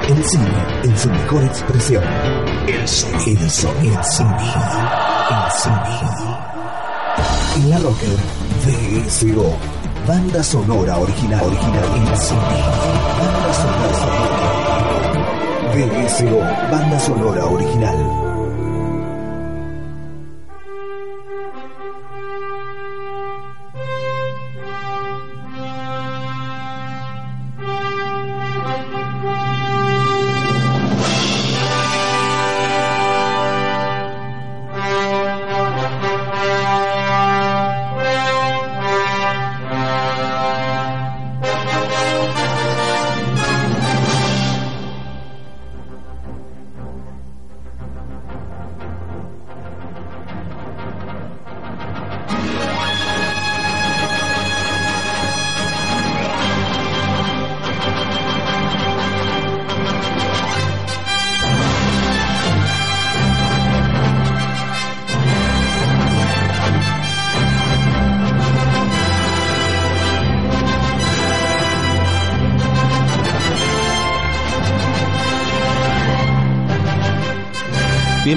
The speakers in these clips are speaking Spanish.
El cine en su mejor expresión. El sonido. El sonido. El sonido. El sonido. En la Rocker VSO. Banda sonora original. Original. El sonido. Banda sonora. VSO. Banda sonora original.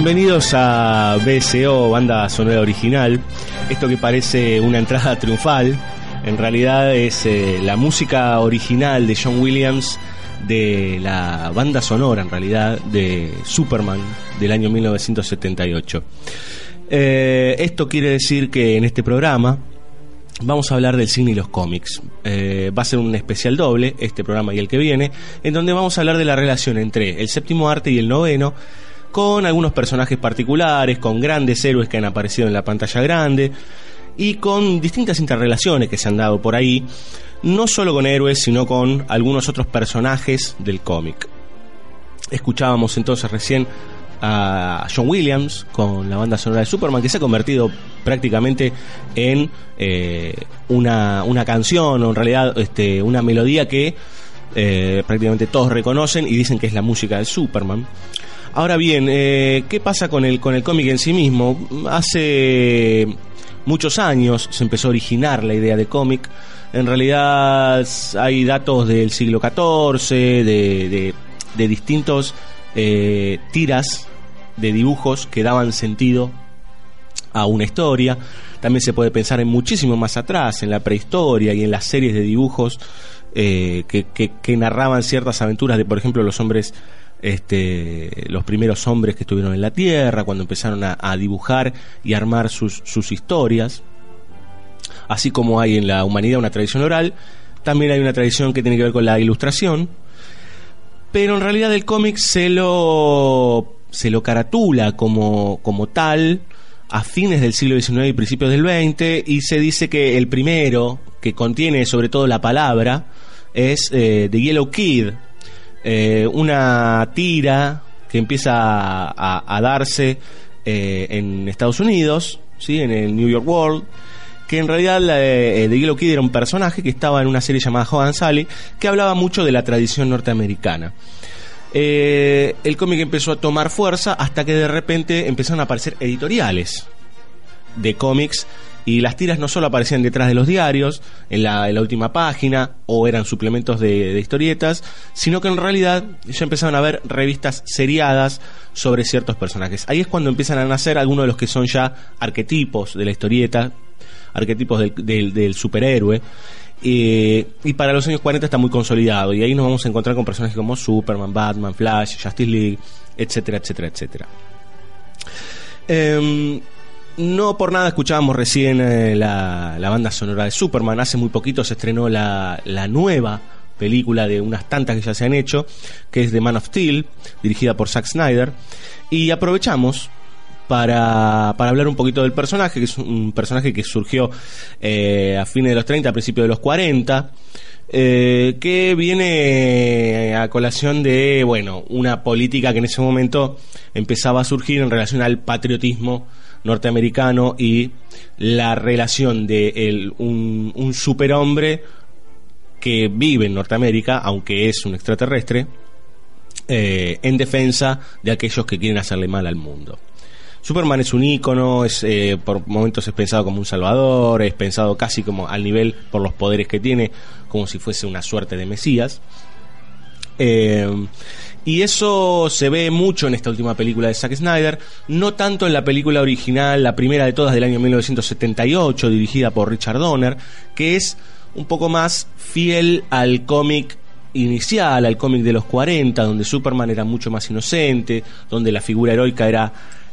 Bienvenidos a BSO, banda sonora original. Esto que parece una entrada triunfal, en realidad es eh, la música original de John Williams de la banda sonora, en realidad, de Superman del año 1978. Eh, esto quiere decir que en este programa vamos a hablar del cine y los cómics. Eh, va a ser un especial doble, este programa y el que viene, en donde vamos a hablar de la relación entre el séptimo arte y el noveno con algunos personajes particulares, con grandes héroes que han aparecido en la pantalla grande y con distintas interrelaciones que se han dado por ahí, no solo con héroes, sino con algunos otros personajes del cómic. Escuchábamos entonces recién a John Williams con la banda sonora de Superman, que se ha convertido prácticamente en eh, una, una, canción o en realidad este, una melodía que eh, prácticamente todos reconocen y dicen que es la música de Superman. Ahora bien, eh, ¿qué pasa con el, con el cómic en sí mismo? Hace muchos años se empezó a originar la idea de cómic. En realidad hay datos del siglo XIV, de, de, distintos eh, tiras de dibujos que daban sentido a una historia. También se puede pensar en muchísimo más atrás, en la prehistoria y en las series de dibujos eh, que, que, narraban ciertas aventuras de, por ejemplo, los hombres este, los primeros hombres que estuvieron en la Tierra, cuando empezaron a, dibujar y armar sus, sus, historias. Así como hay en la humanidad una tradición oral, también hay una tradición que tiene que ver con la ilustración. Pero en realidad el cómic se lo, se lo caratula como, como tal a fines del siglo XIX y principios del XX y se dice que el primero, que contiene sobre todo la palabra, es eh, The Yellow Kid, eh, una tira que empieza a, darse eh, en Estados Unidos, ¿sí? en el New York World, que en realidad de eh, Yellow Kid era un personaje que estaba en una serie llamada Hogan Sally, que hablaba mucho de la tradición norteamericana. el cómic empezó a tomar fuerza hasta que de repente empezaron a aparecer editoriales de cómics y las tiras no solo aparecían detrás de los diarios, en la, última página, o eran suplementos de, historietas, sino que en realidad ya empezaron a haber revistas seriadas sobre ciertos personajes. Ahí es cuando empiezan a nacer algunos de los que son ya arquetipos de la historieta, arquetipos del, superhéroe. y para los años 40 está muy consolidado y ahí nos vamos a encontrar con personajes como Superman, Batman, Flash, Justice League, etcétera, etcétera, etcétera. Em, no por nada escuchábamos recién eh, la, banda sonora de Superman. Hace muy poquito se estrenó la, nueva película de unas tantas que ya se han hecho, que es The Man of Steel, dirigida por Zack Snyder. Y aprovechamos para, hablar un poquito del personaje, que es un personaje que surgió eh, a fines de los 30, a principios de los 40. Eh, que viene a colación de, bueno, una política que en ese momento empezaba a surgir en relación al patriotismo norteamericano y la relación de un, superhombre que vive en Norteamérica, aunque es un extraterrestre, eh, en defensa de aquellos que quieren hacerle mal al mundo. Superman es un ícono, es, eh, por momentos es pensado como un salvador, es pensado casi como al nivel por los poderes que tiene, como si fuese una suerte de Mesías. Eh, y eso se ve mucho en esta última película de Zack Snyder, no tanto en la película original, la primera de todas del año 1978, dirigida por Richard Donner, que es un poco más fiel al cómic inicial, al cómic de los 40, donde Superman era mucho más inocente, donde la figura heroica era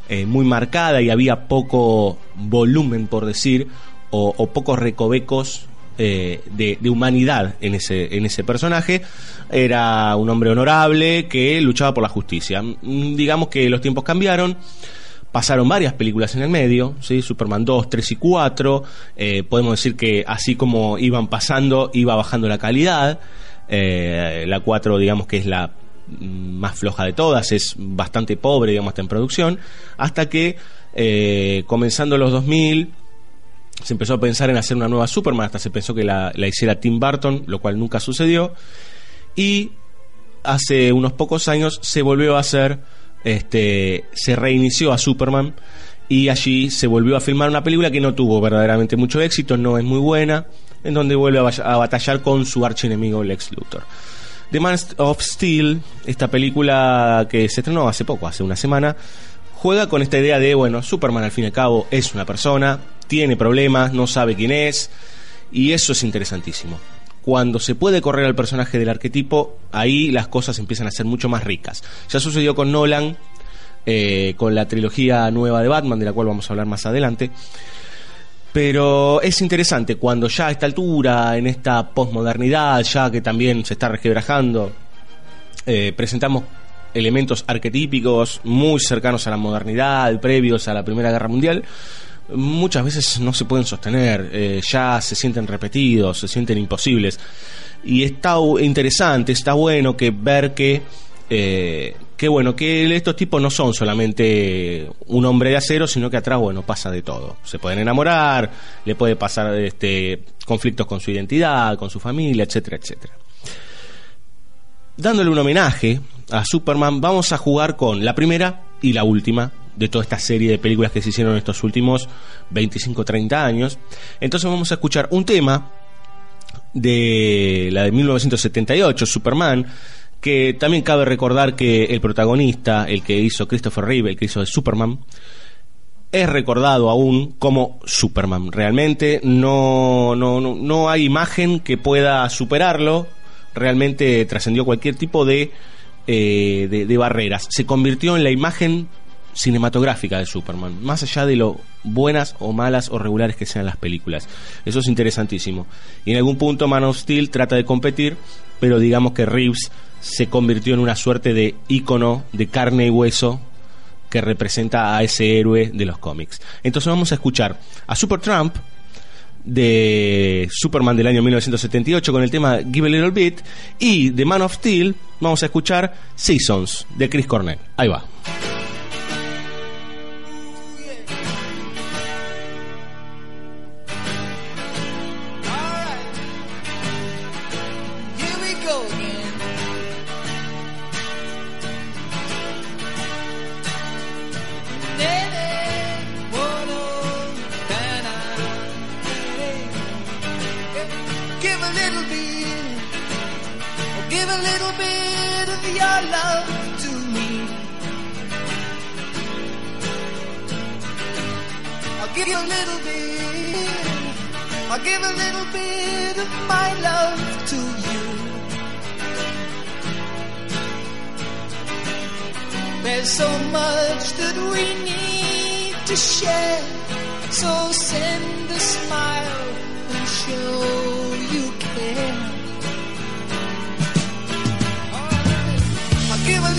eh, muy marcada y había poco volumen, por decir, o, o pocos recovecos eh, de, humanidad en ese, en ese personaje. Era un hombre honorable que luchaba por la justicia. Mm, digamos que los tiempos cambiaron. Pasaron varias películas en el medio, ¿sí? Superman 2, 3 y 4. Eh, podemos decir que así como iban pasando, iba bajando la calidad. Eh, la 4, digamos que es la más floja de todas, es bastante pobre, digamos, hasta en producción. Hasta que, comenzando los 2000, se empezó a pensar en hacer una nueva Superman, hasta se pensó que la, la, hiciera Tim Burton, lo cual nunca sucedió. Y hace unos pocos años se volvió a hacer, este, se reinició a Superman y allí se volvió a filmar una película que no tuvo verdaderamente mucho éxito, no es muy buena, en donde vuelve a, batallar con su archienemigo Lex Luthor. The Man of Steel, esta película que se estrenó hace poco, hace una semana, juega con esta idea de, bueno, Superman al fin y al cabo es una persona, tiene problemas, no sabe quién es, y eso es interesantísimo. Cuando se puede correr al personaje del arquetipo, ahí las cosas empiezan a ser mucho más ricas. Ya sucedió con Nolan, eh, con la trilogía nueva de Batman, de la cual vamos a hablar más adelante. Pero es interesante cuando ya a esta altura, en esta posmodernidad, ya que también se está requebrajando, eh, presentamos elementos arquetípicos muy cercanos a la modernidad, previos a la Primera Guerra Mundial, muchas veces no se pueden sostener, eh, ya se sienten repetidos, se sienten imposibles. Y está interesante, está bueno que ver que, eh, que bueno, que estos tipos no son solamente un hombre de acero, sino que atrás, bueno, pasa de todo. Se pueden enamorar, le puede pasar este, conflictos con su identidad, con su familia, etcétera, etcétera. Dándole un homenaje a Superman, vamos a jugar con la primera y la última de toda esta serie de películas que se hicieron en estos últimos 25-30 años. Entonces vamos a escuchar un tema de la de 1978, Superman, que también cabe recordar que el protagonista, el que hizo Christopher Reeve, el que hizo de Superman, es recordado aún como Superman. Realmente no, no, no, no hay imagen que pueda superarlo. Realmente trascendió cualquier tipo de, eh, de, de barreras. Se convirtió en la imagen cinematográfica de Superman, más allá de lo buenas o malas o regulares que sean las películas. Eso es interesantísimo. Y en algún punto Man of Steel trata de competir, pero digamos que Reeves se convirtió en una suerte de ícono de carne y hueso que representa a ese héroe de los cómics. Entonces vamos a escuchar a Supertramp de Superman del año 1978 con el tema Give a Little Bit y de Man of Steel vamos a escuchar Seasons de Chris Cornell. Ahí va. little bit of your love to me. I'll give you a little bit. I'll give a little bit of my love to you. There's so much that we need to share. So send a smile and show.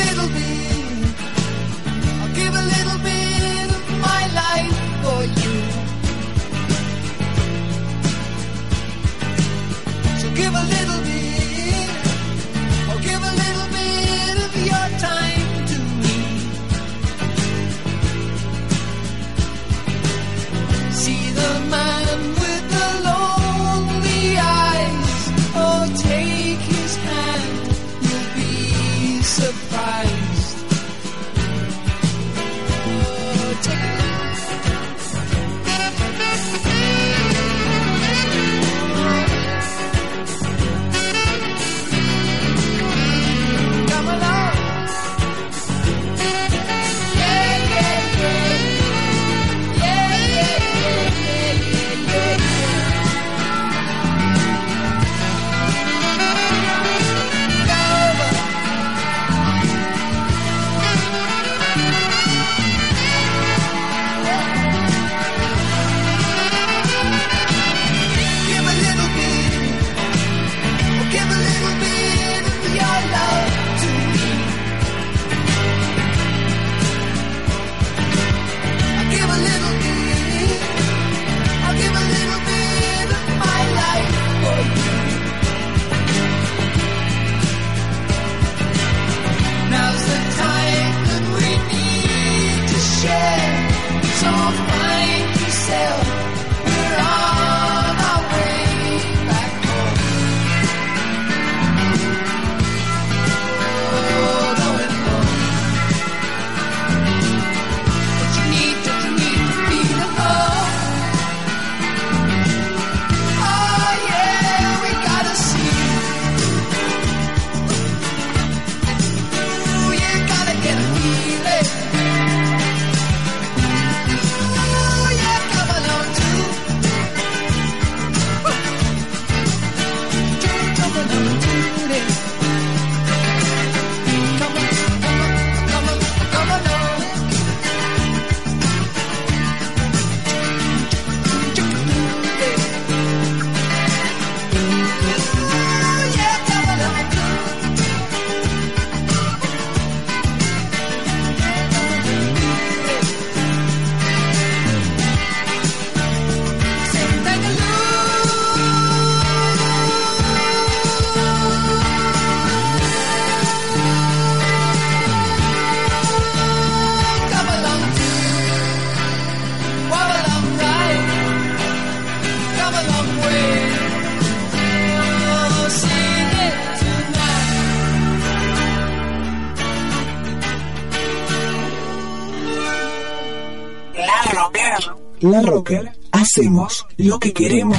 little bit. I'll give a little bit of my life for you. So give a little La Rocker. Hacemos lo que queremos.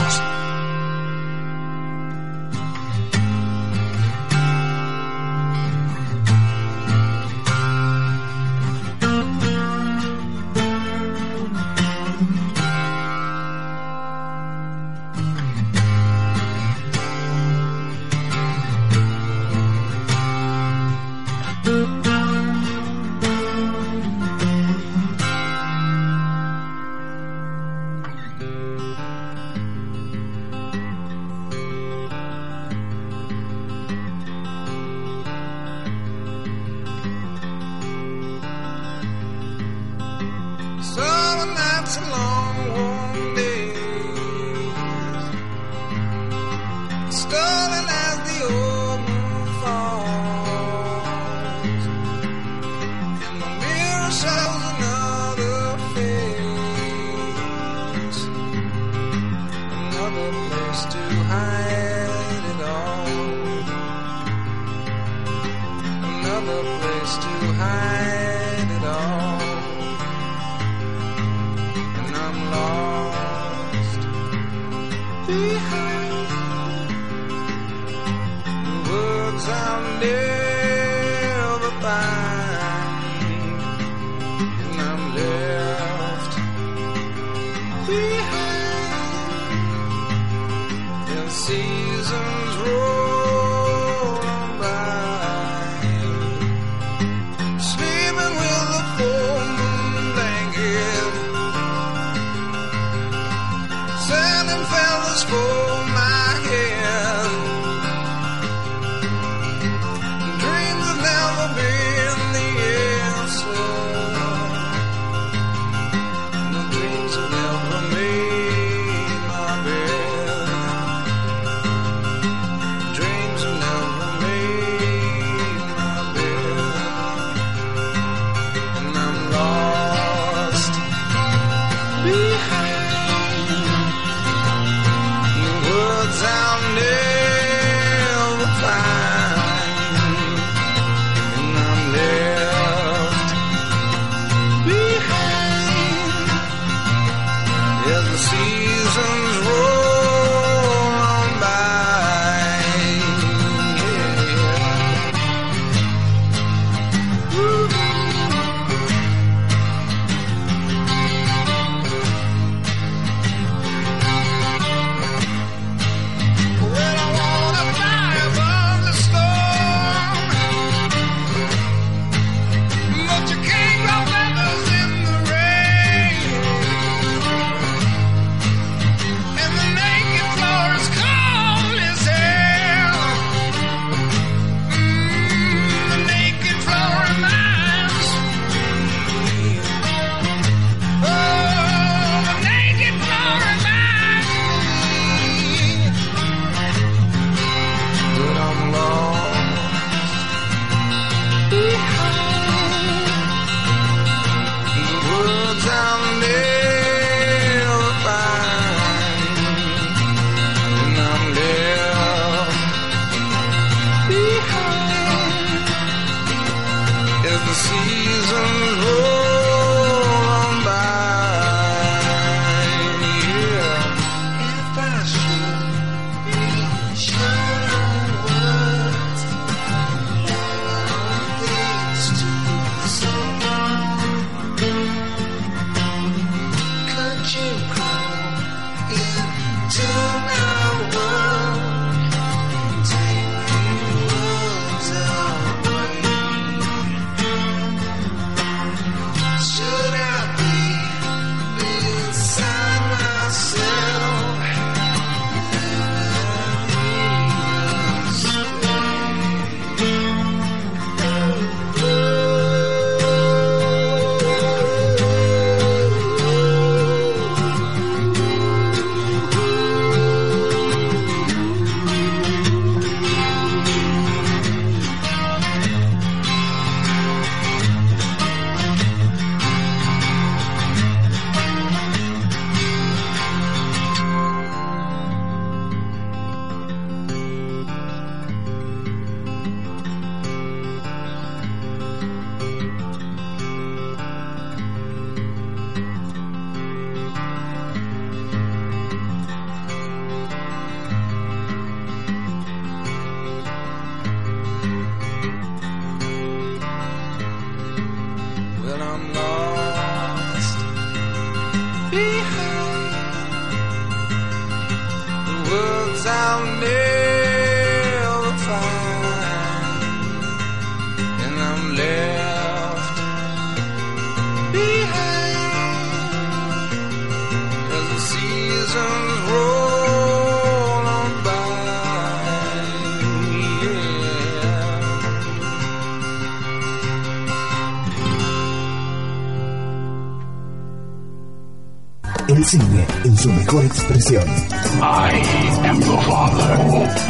I am your father.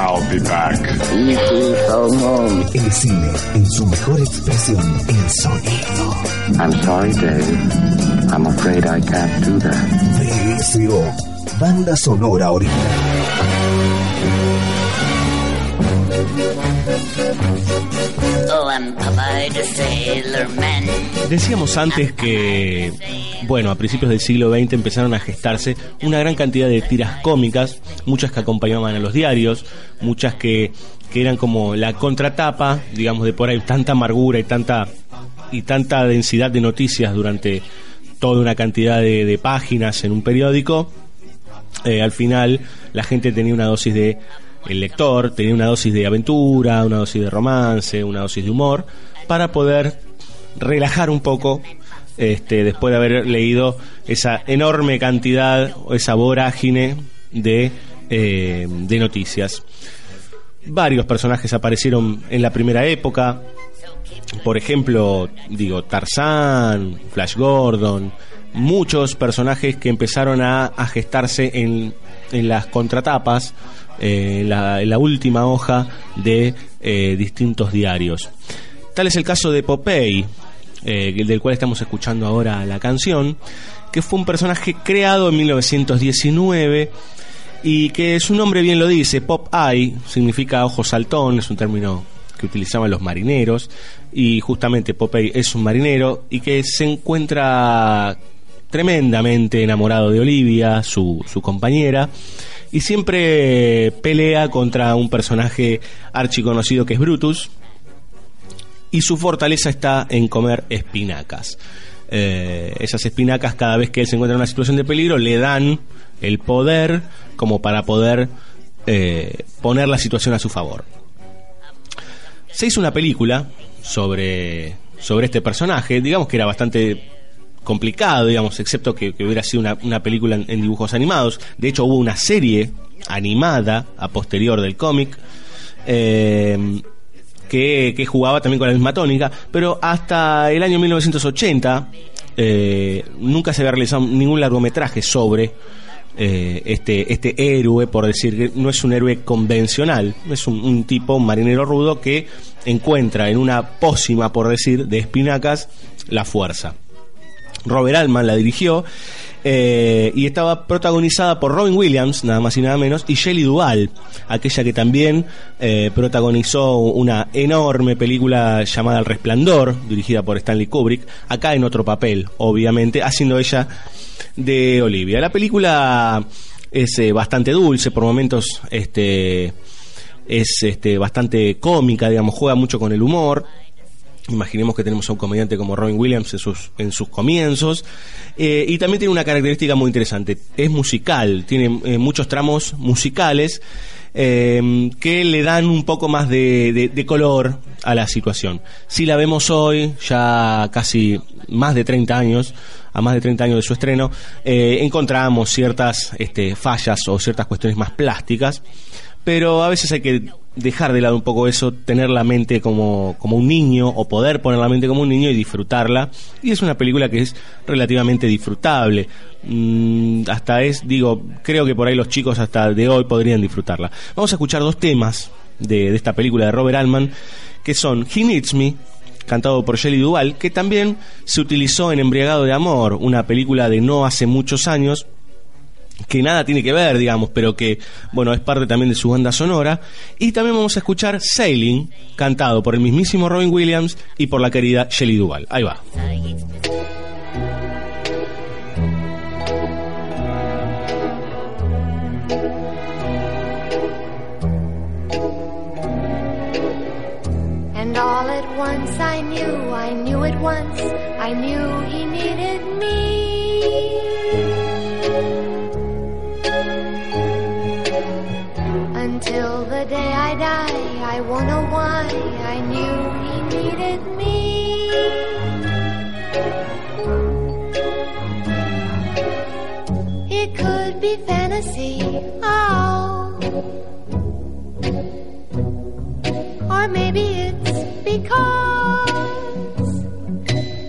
I'll be back. El cine en su mejor expresión. El sonido. I'm sorry, Dave. I'm afraid I can't do that. VSO. Banda sonora original. Oh, I'm Popeye the Sailor Man. Decíamos antes que, bueno, a principios del siglo XX empezaron a gestarse una gran cantidad de tiras cómicas, muchas que acompañaban a los diarios, muchas que, que eran como la contratapa, digamos, de por ahí tanta amargura y tanta, y tanta densidad de noticias durante toda una cantidad de, de páginas en un periódico. Eh, al final la gente tenía una dosis de el lector tenía una dosis de aventura, una dosis de romance, una dosis de humor, para poder relajar un poco este, después de haber leído esa enorme cantidad o esa vorágine de, eh, de noticias. Varios personajes aparecieron en la primera época, por ejemplo, digo, Tarzán, Flash Gordon, muchos personajes que empezaron a, a gestarse en, en las contratapas, eh, en, la, en la última hoja de eh, distintos diarios. Tal es el caso de Popeye, eh, del cual estamos escuchando ahora la canción, que fue un personaje creado en 1919 y que su nombre bien lo dice, Pop Eye significa ojo saltón, es un término que utilizaban los marineros y justamente Popeye es un marinero y que se encuentra tremendamente enamorado de Olivia, su, su compañera, y siempre pelea contra un personaje archiconocido que es Brutus, y su fortaleza está en comer espinacas. Eh, esas espinacas, cada vez que él se encuentra en una situación de peligro, le dan el poder como para poder eh, poner la situación a su favor. Se hizo una película sobre, sobre este personaje, digamos que era bastante complicado, digamos, excepto que, hubiera sido una, una película en, en, dibujos animados. De hecho, hubo una serie animada a posterior del cómic. Eh, que, jugaba también con la misma tónica, pero hasta el año 1980 eh, nunca se había realizado ningún largometraje sobre eh, este, este héroe, por decir que no es un héroe convencional, es un, tipo, marinero rudo que encuentra en una pócima, por decir, de espinacas la fuerza. Robert Altman la dirigió eh, y estaba protagonizada por Robin Williams, nada más y nada menos, y Shelley Duvall, aquella que también eh, protagonizó una enorme película llamada El Resplandor, dirigida por Stanley Kubrick, acá en otro papel, obviamente, haciendo ella de Olivia. La película es eh, bastante dulce, por momentos este, es este, bastante cómica, digamos, juega mucho con el humor. Imaginemos que tenemos a un comediante como Robin Williams en sus, en sus comienzos. Eh, y también tiene una característica muy interesante. Es musical, tiene eh, muchos tramos musicales eh, que le dan un poco más de, de, color a la situación. Si la vemos hoy, ya casi más de 30 años, a más de 30 años de su estreno, encontramos ciertas este, fallas o ciertas cuestiones más plásticas. Pero a veces hay que dejar de lado un poco eso, tener la mente como, como un niño o poder poner la mente como un niño y disfrutarla. Y es una película que es relativamente disfrutable. Mm, hasta es, digo, creo que por ahí los chicos hasta de hoy podrían disfrutarla. Vamos a escuchar dos temas de, de esta película de Robert Altman, que son He Needs Me, cantado por Shelley Duvall, que también se utilizó en Embriagado de Amor, una película de no hace muchos años, que nada tiene que ver, digamos, pero que, bueno, es parte también de su banda sonora. Y también vamos a escuchar Sailing, cantado por el mismísimo Robin Williams y por la querida Shelley Duvall. Ahí va. All at once I knew, I knew it once. I knew he needed me. Until the day I die, I won't know why. I knew he needed me. It could be fantasy, oh. Or maybe it's because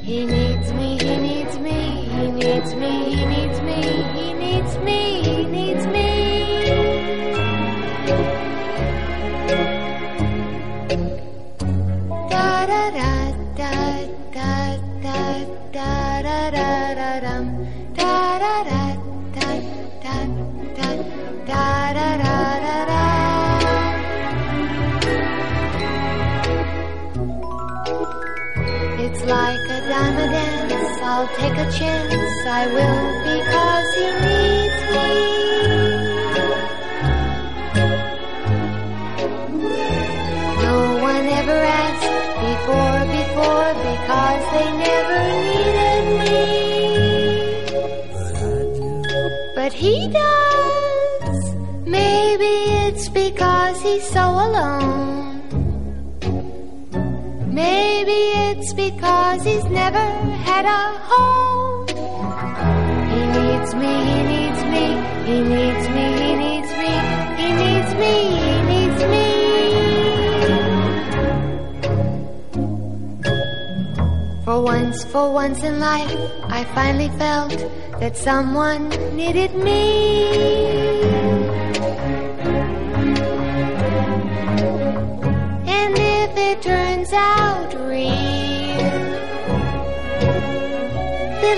he needs me, he needs me, he needs me, he needs me, he needs me, I'll take a chance. I will because he needs me. No one ever asked before, before, because they never needed me. But he does. Maybe it's because he's so alone. Maybe it's because he's never had a home. He needs me, he needs me, he needs me, he needs me, he needs me, he needs me. For once, for once in life, I finally felt that someone needed me. And if it turns out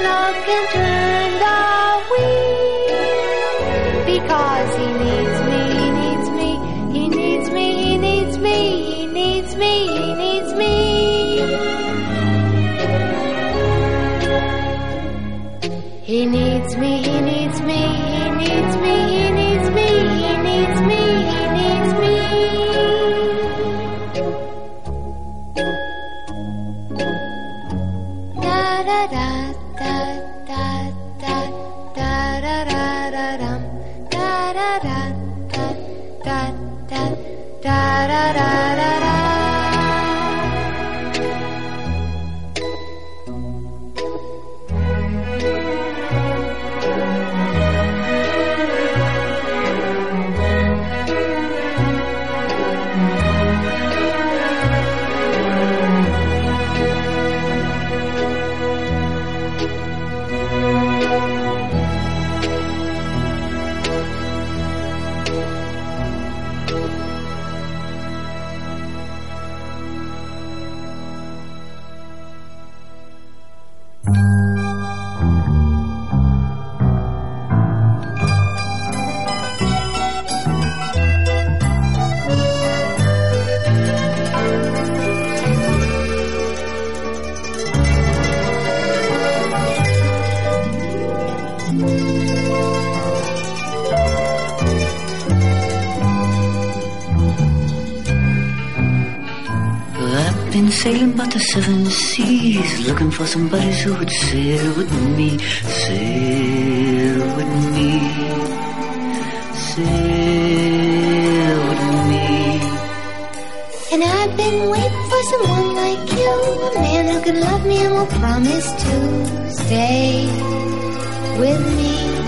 love can turn the wheel. Because he needs me, he needs me, he needs me, he needs me, he needs me, he needs me. He needs me, he needs me, seven seas, looking for somebody who would sail with me, sail with me, sail with me. And I've been waiting for someone like you, a man who can love me and will promise to stay with me.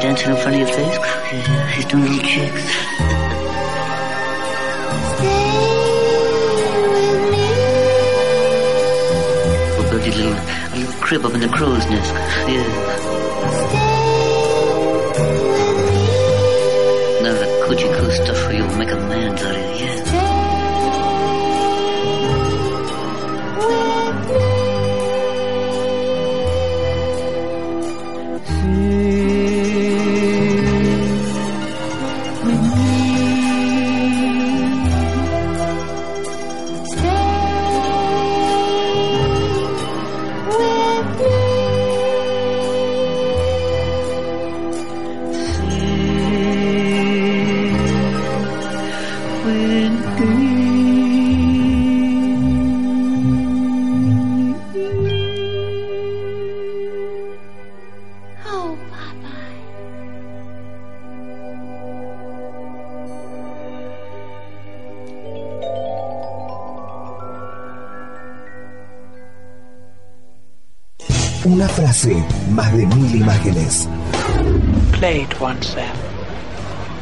Dancing in front of your face? Yeah, he's doing little tricks. Stay with me. We'll build you a little, A little crib up in the crow's nest. Yeah.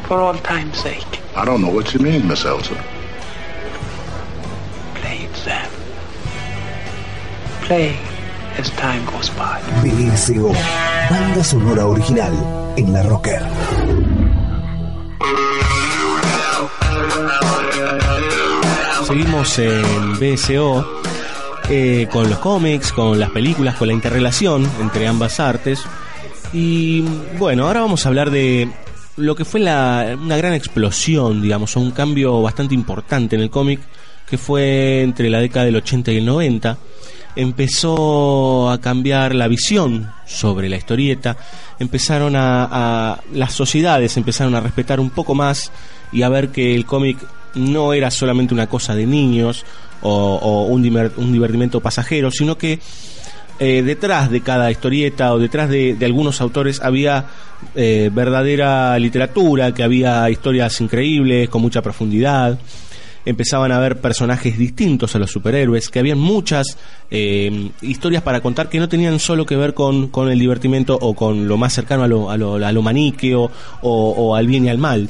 For all time's sake. I don't know what you mean, Miss Elsa. Play it, Sam. Play as time goes by. BSO, banda sonora original en la Rocker. Seguimos en BSO eh, con los cómics, con las películas, con la interrelación entre ambas artes. Y bueno, ahora vamos a hablar de lo que fue la, una gran explosión, digamos, o un cambio bastante importante en el cómic, que fue entre la década del 80 y el 90. Empezó a cambiar la visión sobre la historieta, empezaron a, a las sociedades empezaron a respetar un poco más y a ver que el cómic no era solamente una cosa de niños o, o un, diver- un divertimento pasajero, sino que eh, detrás de cada historieta o detrás de, algunos autores había eh, verdadera literatura, que había historias increíbles, con mucha profundidad. Empezaban a haber personajes distintos a los superhéroes, que habían muchas eh, historias para contar que no tenían solo que ver con, con el divertimento o con lo más cercano a lo, a lo, a lo maniqueo o, o al bien y al mal.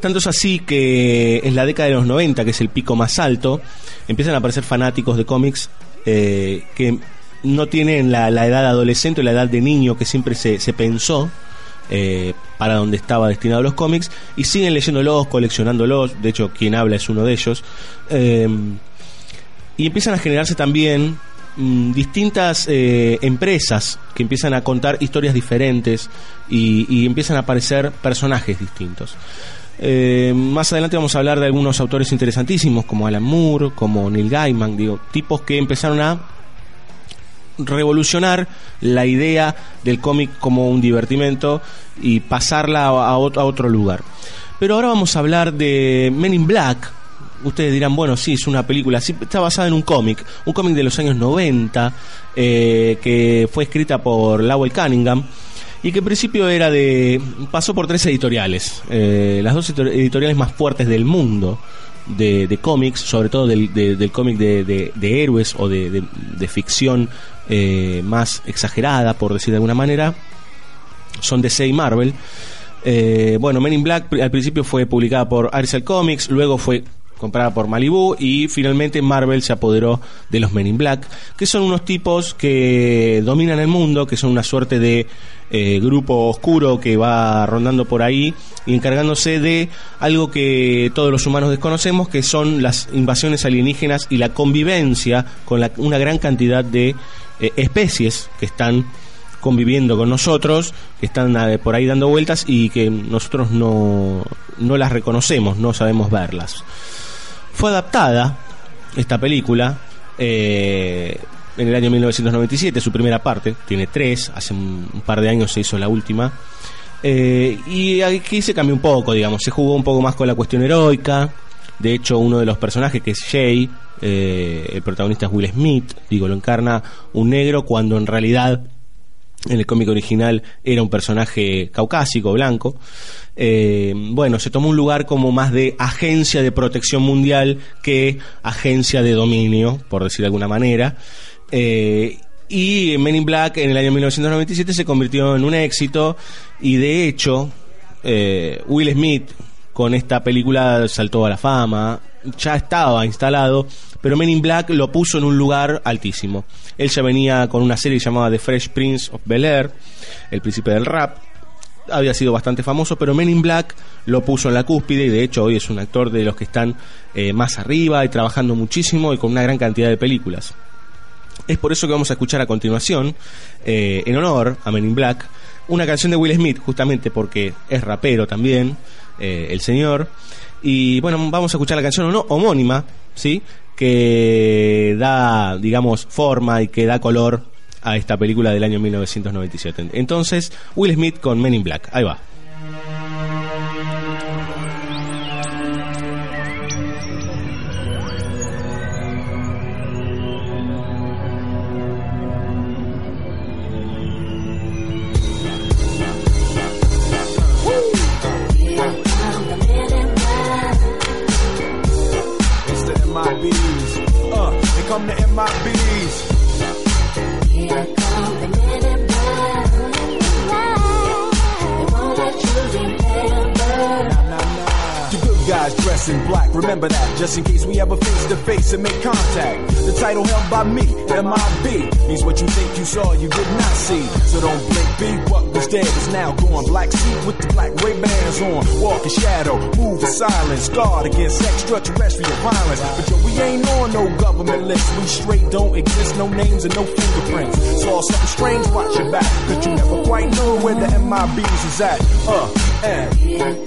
Tanto es así que en la década de los 90, que es el pico más alto, empiezan a aparecer fanáticos de cómics eh, que no tienen la, la edad adolescente o la edad de niño que siempre se, se pensó eh, para donde estaba destinado los cómics y siguen leyéndolos, coleccionándolos. De hecho, quien habla es uno de ellos. Eh, y empiezan a generarse también mm, distintas eh, empresas que empiezan a contar historias diferentes y, y empiezan a aparecer personajes distintos. Eh, más adelante vamos a hablar de algunos autores interesantísimos como Alan Moore, como Neil Gaiman, digo, tipos que empezaron a revolucionar la idea del cómic como un divertimento y pasarla a, a ot- a otro lugar. Pero ahora vamos a hablar de Men in Black. Ustedes dirán, bueno, sí, es una película, sí, está basada en un cómic, un cómic de los años 90, eh, que fue escrita por Lowell Cunningham y que en principio era de. pasó por tres editoriales, eh, las dos editor- editoriales más fuertes del mundo de, cómics, sobre todo del, de- del cómic de, de- héroes o de, ficción eh, más exagerada, por decir de alguna manera, son DC y Marvel. Eh, bueno, Men in Black al principio fue publicada por Arcel Comics, luego fue comprada por Malibu y finalmente Marvel se apoderó de los Men in Black, que son unos tipos que dominan el mundo, que son una suerte de eh, grupo oscuro que va rondando por ahí y encargándose de algo que todos los humanos desconocemos, que son las invasiones alienígenas y la convivencia con la- una gran cantidad de eh, especies que están conviviendo con nosotros, que están eh, por ahí dando vueltas y que nosotros no, no las reconocemos, no sabemos verlas. Fue adaptada esta película eh, en el año 1997, su primera parte, tiene tres, hace un, par de años se hizo la última. Eh, y aquí se cambió un poco, digamos, se jugó un poco más con la cuestión heroica. De hecho, uno de los personajes, que es Jay, eh, el protagonista es Will Smith, digo, lo encarna un negro cuando en realidad en el cómic original era un personaje caucásico, blanco. Eh, bueno, se tomó un lugar como más de agencia de protección mundial que agencia de dominio, por decir de alguna manera. Eh, y Men in Black en el año 1997 se convirtió en un éxito y de hecho eh, Will Smith con esta película saltó a la fama, ya estaba instalado, pero Men in Black lo puso en un lugar altísimo. Él ya venía con una serie llamada The Fresh Prince of Bel Air, el príncipe del rap. Había sido bastante famoso, pero Men in Black lo puso en la cúspide y de hecho hoy es un actor de los que están eh, más arriba y trabajando muchísimo y con una gran cantidad de películas. Es por eso que vamos a escuchar a continuación, eh, en honor a Men in Black, una canción de Will Smith, justamente porque es rapero también, eh, el señor. Y bueno, vamos a escuchar la canción no- homónima, ¿sí? Que da, digamos, forma y que da color a esta película del año 1997. Entonces, Will Smith con Men in Black. Ahí va. Guard against extraterrestrial violence. But yo, we ain't on no government list, we straight don't exist, no names and no fingerprints. Saw something strange, watch your back, cause you never quite know where the MIBs is at. Uh, and.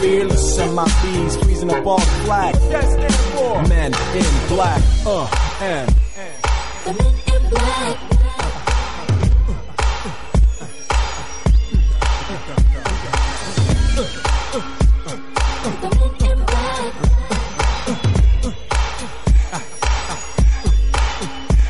fearless. Send my bees freezing up all the flag. That stand for men in black. Uh, and.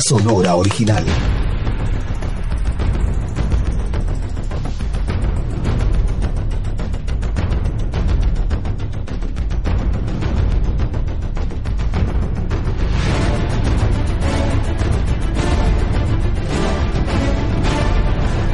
Sonora original.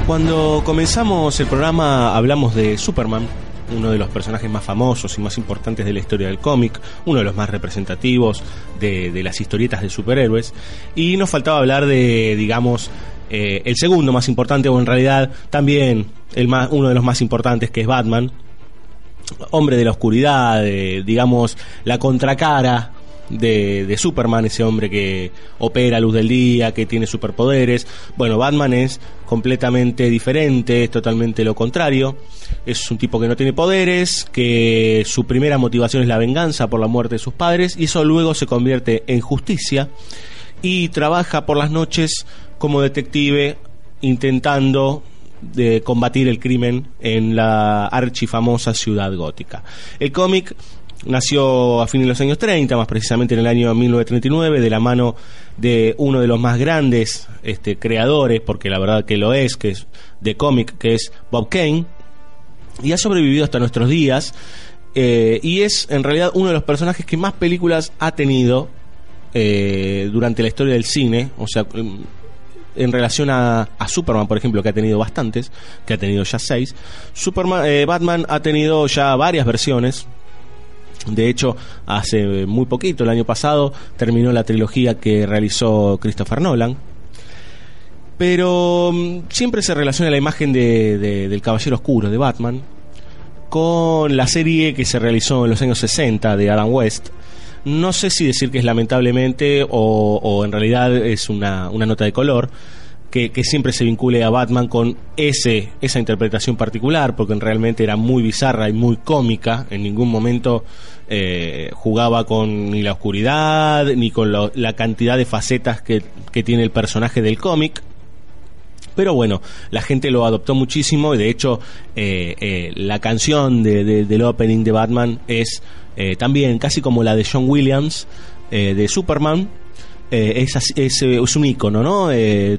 Cuando comenzamos el programa hablamos de Superman uno de los personajes más famosos y más importantes de la historia del cómic, uno de los más representativos de, las historietas de superhéroes. Y nos faltaba hablar de, digamos, eh, el segundo más importante, o en realidad también el más, uno de los más importantes, que es Batman. Hombre de la oscuridad, de, digamos, la contracara de, de Superman, ese hombre que opera a luz del día, que tiene superpoderes. Bueno, Batman es completamente diferente, es totalmente lo contrario. Es un tipo que no tiene poderes, que su primera motivación es la venganza por la muerte de sus padres, y eso luego se convierte en justicia y trabaja por las noches como detective intentando de combatir el crimen en la archifamosa ciudad gótica. El cómic nació a fines de los años 30, más precisamente en el año 1939, de la mano de uno de los más grandes este, creadores, porque la verdad que lo es, que es de cómic, que es Bob Kane, y ha sobrevivido hasta nuestros días, eh, y es en realidad uno de los personajes que más películas ha tenido eh, durante la historia del cine, o sea, en relación a, a, Superman, por ejemplo, que ha tenido bastantes, que ha tenido ya seis, Superman, eh, Batman ha tenido ya varias versiones. De hecho, hace muy poquito, el año pasado, terminó la trilogía que realizó Christopher Nolan. Pero um, siempre se relaciona la imagen de, de, del Caballero Oscuro, de Batman, con la serie que se realizó en los años 60 de Adam West, no sé si decir que es lamentablemente o, o en realidad es una, una nota de color. Que, siempre se vincule a Batman con ese, esa interpretación particular, porque realmente era muy bizarra y muy cómica. En ningún momento eh, jugaba con ni la oscuridad, ni con lo, la cantidad de facetas que, que tiene el personaje del cómic. Pero bueno, la gente lo adoptó muchísimo y de hecho eh, eh, la canción de, de, del opening de Batman es también casi como la de John Williams de Superman. Eh, es, es, es, un icono, ¿no?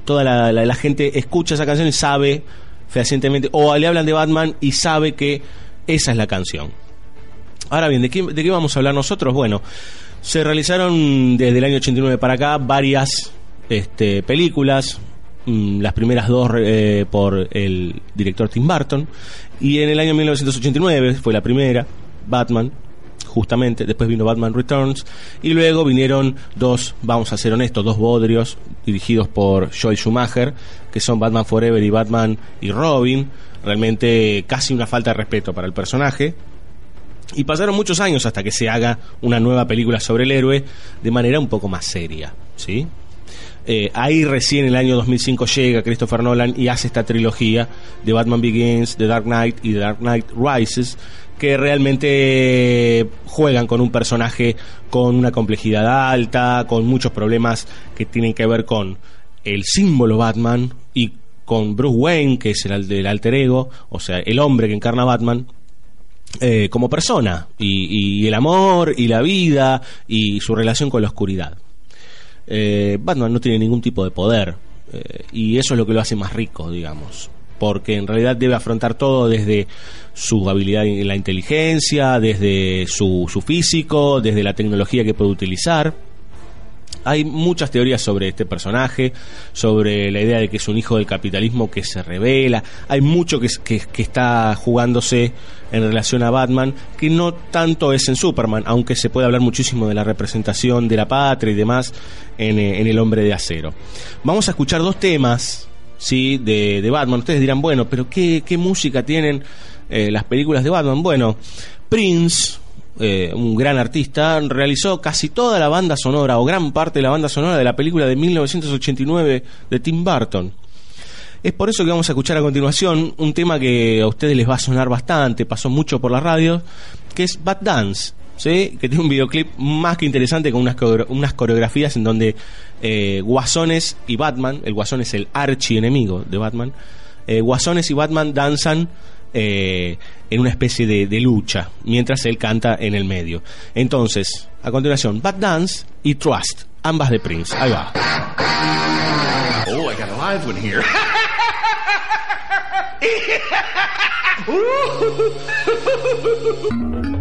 toda la, gente escucha esa canción y sabe fehacientemente, o le hablan de Batman y sabe que esa es la canción. Ahora bien, ¿de qué, de qué vamos a hablar nosotros? Bueno, se realizaron desde el año 89 para acá varias este, películas, mm, las primeras dos eh, por el director Tim Burton, y en el año 1989 fue la primera, Batman, justamente, después vino Batman Returns y luego vinieron dos, vamos a ser honestos, dos bodrios dirigidos por Joel Schumacher, que son Batman Forever y Batman y Robin, realmente casi una falta de respeto para el personaje. Y pasaron muchos años hasta que se haga una nueva película sobre el héroe de manera un poco más seria, ¿sí? Eh, ahí recién el año 2005 llega Christopher Nolan y hace esta trilogía de Batman Begins, The Dark Knight y The Dark Knight Rises, que realmente juegan con un personaje con una complejidad alta, con muchos problemas que tienen que ver con el símbolo Batman y con Bruce Wayne, que es el del alter ego, o sea, el hombre que encarna Batman, eh, como persona, y, y, el amor, y la vida, y su relación con la oscuridad. Eh, Batman no tiene ningún tipo de poder, eh, y eso es lo que lo hace más rico, digamos porque en realidad debe afrontar todo desde su habilidad en la inteligencia, desde su, su físico, desde la tecnología que puede utilizar. Hay muchas teorías sobre este personaje, sobre la idea de que es un hijo del capitalismo que se revela. Hay mucho que, que, está jugándose en relación a Batman, que no tanto es en Superman, aunque se puede hablar muchísimo de la representación de la patria y demás en, en El Hombre de Acero. Vamos a escuchar dos temas ¿sí? de, de Batman. Ustedes dirán, bueno, pero ¿qué, qué música tienen eh, las películas de Batman? Bueno, Prince, eh, un gran artista, realizó casi toda la banda sonora o gran parte de la banda sonora de la película de 1989 de Tim Burton. Es por eso que vamos a escuchar a continuación un tema que a ustedes les va a sonar bastante, pasó mucho por la radio, que es Bad Dance. ¿sí? que tiene un videoclip más que interesante con unas, unas coreografías en donde eh, Guasones y Batman, el Guasón es el archienemigo de Batman, eh, Guasones y Batman danzan eh, en una especie de, lucha, mientras él canta en el medio. Entonces, a continuación, Bad Dance y Trust, ambas de Prince. Ahí va. Oh, I got a live one here.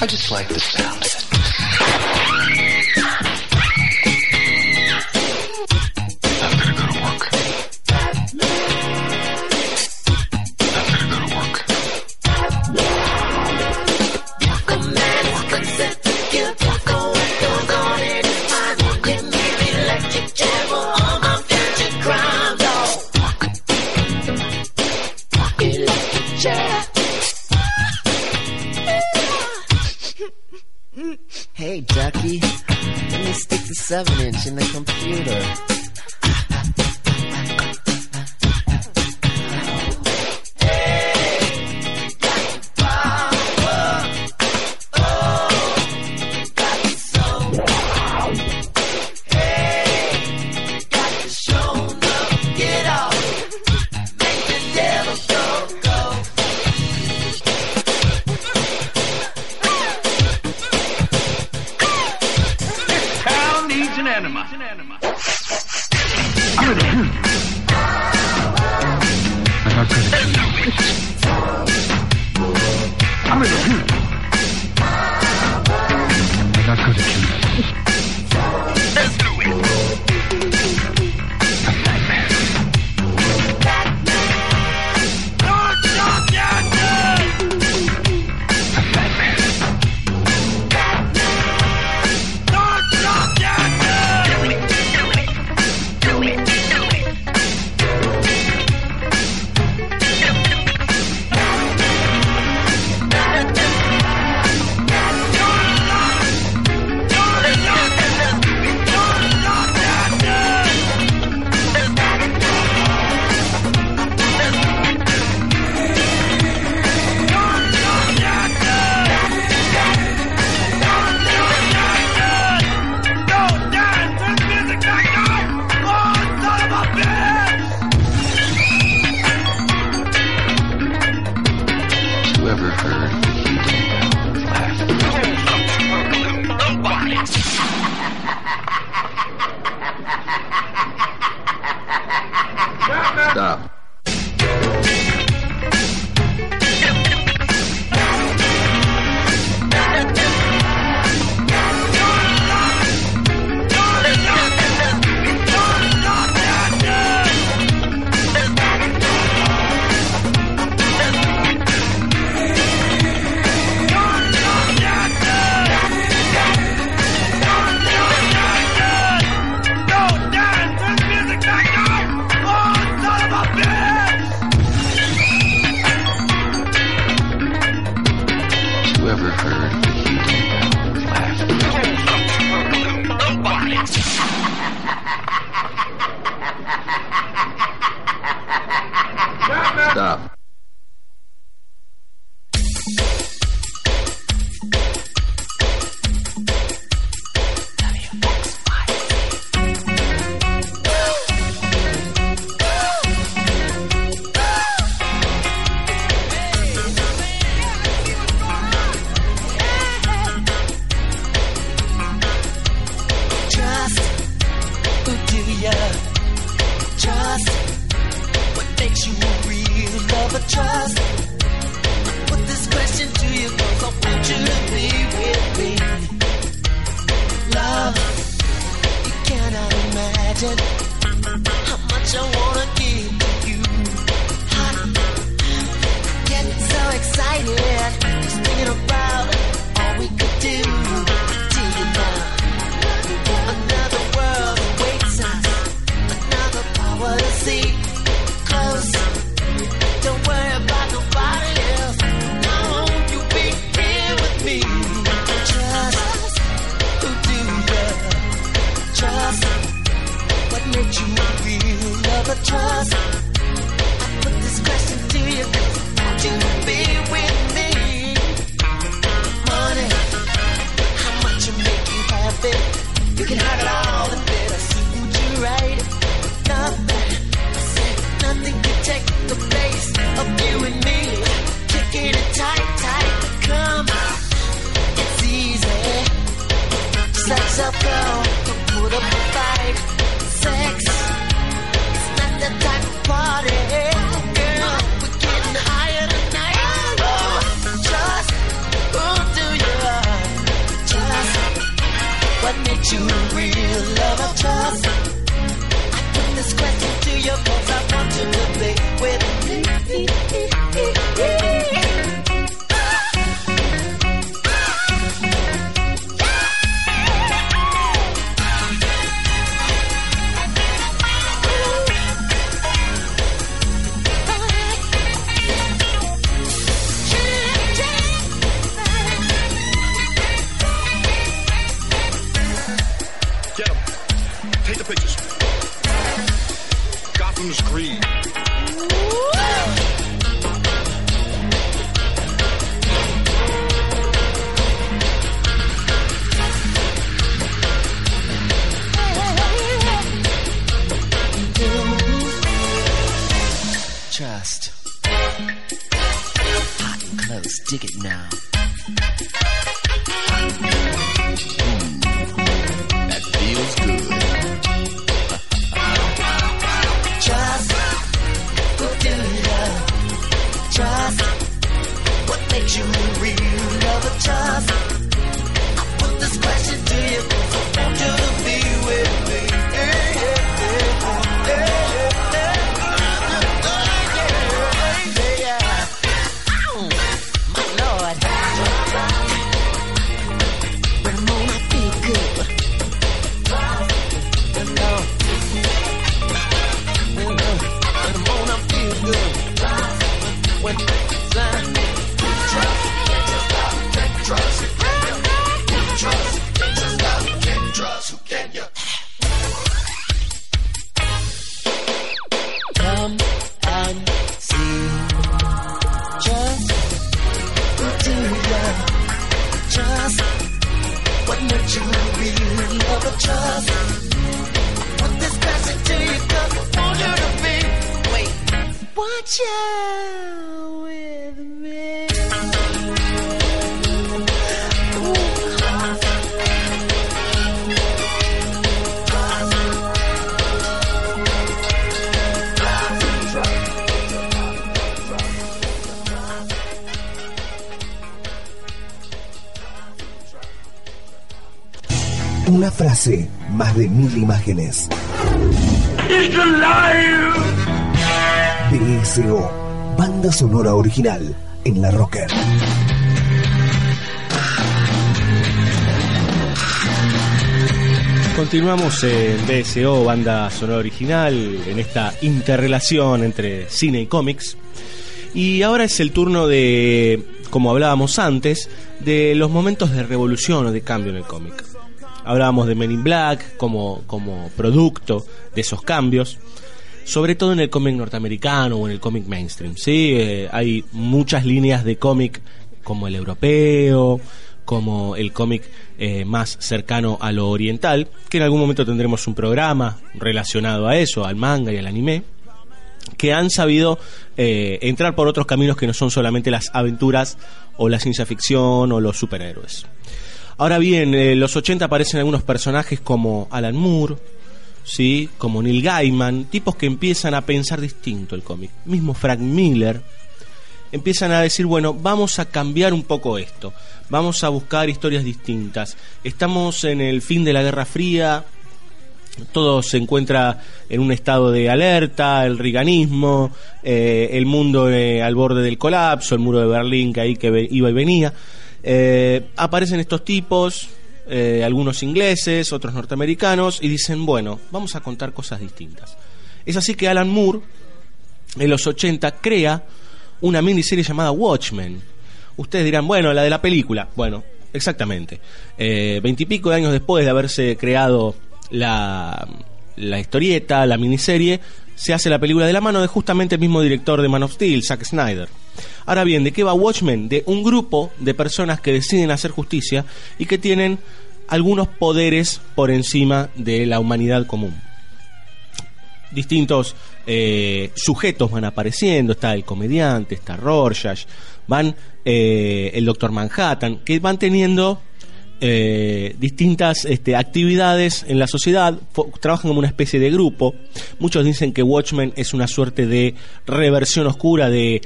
I just like the sound of it. Sonora original en la Rocker. Continuamos en BSO, banda sonora original, en esta interrelación entre cine y cómics. Y ahora es el turno de, como hablábamos antes, de los momentos de revolución o de cambio en el cómic. Hablábamos de Men in Black como, como producto de esos cambios, sobre todo en el cómic norteamericano o en el cómic mainstream. ¿sí? Eh, hay muchas líneas de cómic como el europeo, como el cómic eh, más cercano a lo oriental, que en algún momento tendremos un programa relacionado a eso, al manga y al anime, que han sabido eh, entrar por otros caminos que no son solamente las aventuras o la ciencia ficción o los superhéroes. Ahora bien, en los 80 aparecen algunos personajes como Alan Moore, ¿sí? como Neil Gaiman, tipos que empiezan a pensar distinto el cómic. Mismo Frank Miller, empiezan a decir, bueno, vamos a cambiar un poco esto, vamos a buscar historias distintas. Estamos en el fin de la Guerra Fría, todo se encuentra en un estado de alerta, el riganismo, eh, el mundo eh, al borde del colapso, el muro de Berlín que ahí que iba y venía. Eh, aparecen estos tipos, eh, algunos ingleses, otros norteamericanos, y dicen, bueno, vamos a contar cosas distintas. Es así que Alan Moore, en los 80, crea una miniserie llamada Watchmen. Ustedes dirán, bueno, la de la película. Bueno, exactamente. Eh, Veintipico de años después de haberse creado la, la historieta, la miniserie, se hace la película de la mano de justamente el mismo director de Man of Steel, Zack Snyder. Ahora bien, ¿de qué va Watchmen? De un grupo de personas que deciden hacer justicia y que tienen algunos poderes por encima de la humanidad común distintos eh, sujetos van apareciendo, está el comediante, está Rorschach, van eh, el Doctor Manhattan, que van teniendo eh, distintas este, actividades en la sociedad, trabajan como una especie de grupo. Muchos dicen que Watchmen es una suerte de reversión oscura de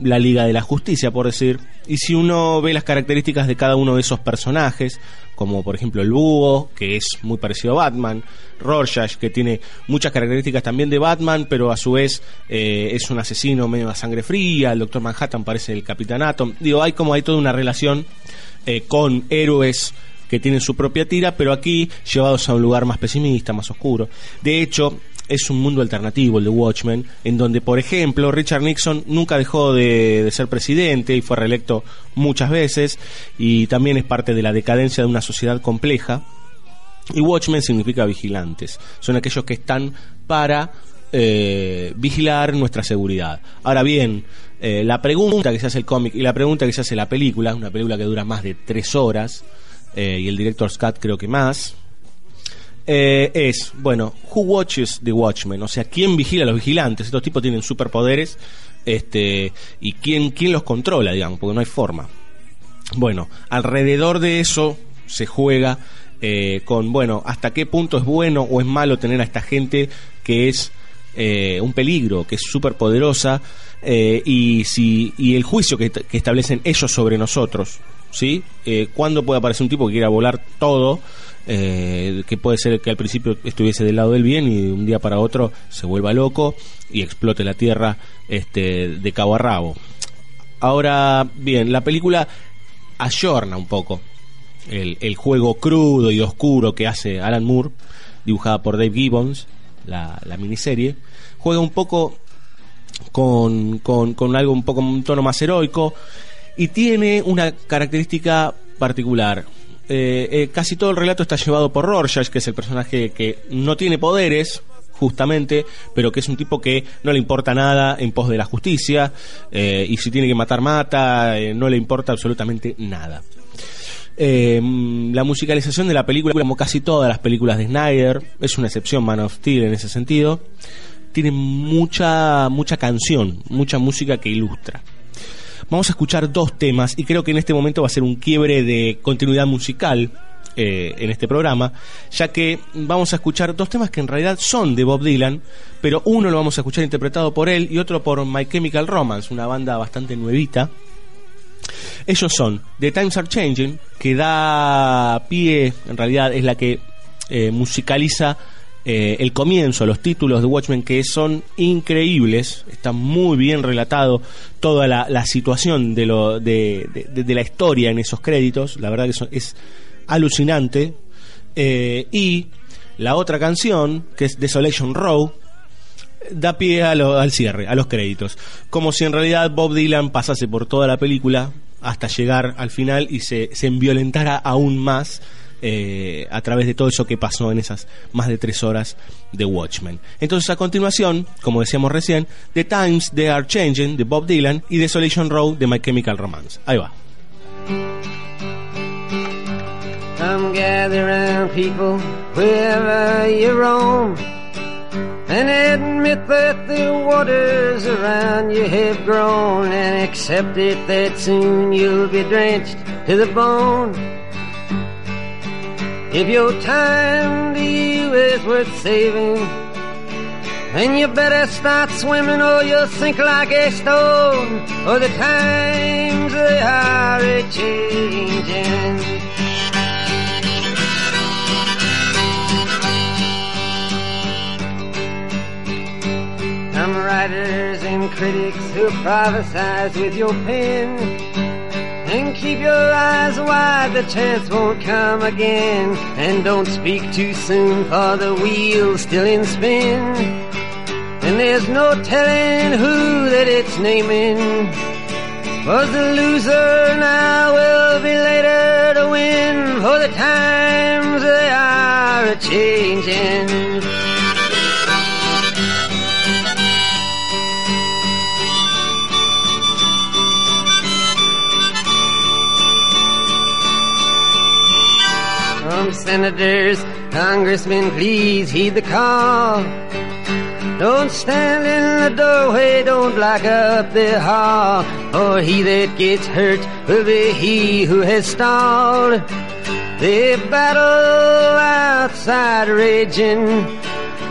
la Liga de la Justicia, por decir. Y si uno ve las características de cada uno de esos personajes, como por ejemplo el Búho, que es muy parecido a Batman, Rorschach, que tiene muchas características también de Batman, pero a su vez eh, es un asesino medio a sangre fría, el Doctor Manhattan parece el Capitán Atom. Digo, hay como hay toda una relación eh, con héroes que tienen su propia tira, pero aquí llevados a un lugar más pesimista, más oscuro. De hecho, es un mundo alternativo el de Watchmen, en donde, por ejemplo, Richard Nixon nunca dejó de, ser presidente y fue reelecto muchas veces, y también es parte de la decadencia de una sociedad compleja. Y Watchmen significa vigilantes, son aquellos que están para eh, vigilar nuestra seguridad. Ahora bien, eh, la pregunta que se hace el cómic y la pregunta que se hace la película, una película que dura más de tres horas, eh, y el director Scott creo que más, eh, es, bueno, who watches the Watchmen? O sea, ¿quién vigila a los vigilantes? Estos tipos tienen superpoderes, este, y quién, quién los controla, digamos, porque no hay forma. Bueno, alrededor de eso se juega eh, con, bueno, hasta qué punto es bueno o es malo tener a esta gente que es eh, un peligro, que es súper poderosa, eh, y, si, y el juicio que, que establecen ellos sobre nosotros, ¿sí? Eh, ¿Cuándo puede aparecer un tipo que quiera volar todo? eh, que puede ser que al principio estuviese del lado del bien y de un día para otro se vuelva loco y explote la tierra este, de cabo a rabo. Ahora, bien, la película ayorna un poco el, el juego crudo y oscuro que hace Alan Moore, dibujada por Dave Gibbons, la, la miniserie. Juega un poco con, con, con algo un poco un tono más heroico y tiene una característica particular. Eh, eh, casi todo el relato está llevado por Rorschach, que es el personaje que no tiene poderes, justamente, pero que es un tipo que no le importa nada en pos de la justicia, eh, y si tiene que matar, mata, no le importa absolutamente nada. Mm, la musicalización de la película, como casi todas las películas de Snyder, es una excepción Man of Steel en ese sentido, tiene mucha, mucha canción, mucha música que ilustra. Vamos a escuchar dos temas y creo que en este momento va a ser un quiebre de continuidad musical eh, en este programa, ya que vamos a escuchar dos temas que en realidad son de Bob Dylan, pero uno lo vamos a escuchar interpretado por él y otro por My Chemical Romance, una banda bastante nuevita. Ellos son The Times Are Changing, que da pie, en realidad es la que eh, musicaliza eh, el comienzo, los títulos de Watchmen, que son increíbles, está muy bien relatado toda la, situación de, lo, de, la historia en esos créditos, la verdad que son- es alucinante. Eh, y la otra canción, que es Desolation Row, da pie al cierre, a los créditos. Como si en realidad Bob Dylan pasase por toda la película hasta llegar al final y se enviolentara aún más eh, a través de todo eso que pasó en esas más de tres horas de Watchmen. Entonces, a continuación, como decíamos recién, The Times They Are Changing de Bob Dylan y Desolation Row de My Chemical Romance. Ahí va. Come gather round people wherever you roam and admit that the waters around you have grown and accept it that soon you'll be drenched to the bone. If your time to you is worth saving, then you better start swimming or you'll sink like a stone. For the times they are a changing. Some writers and critics who prophesize with your pen. And keep your eyes wide, the chance won't come again. And don't speak too soon, for the wheel's still in spin. And there's no telling who that it's naming. Was the loser now will be later to win. For the times they are a changing. Senators, congressmen, please heed the call. Don't stand in the doorway, don't block up the hall, or he that gets hurt will be he who has stalled. The battle outside raging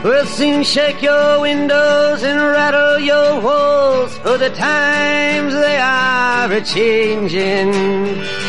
will soon shake your windows and rattle your walls, for the times they are a changing.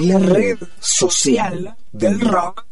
La red social del rock.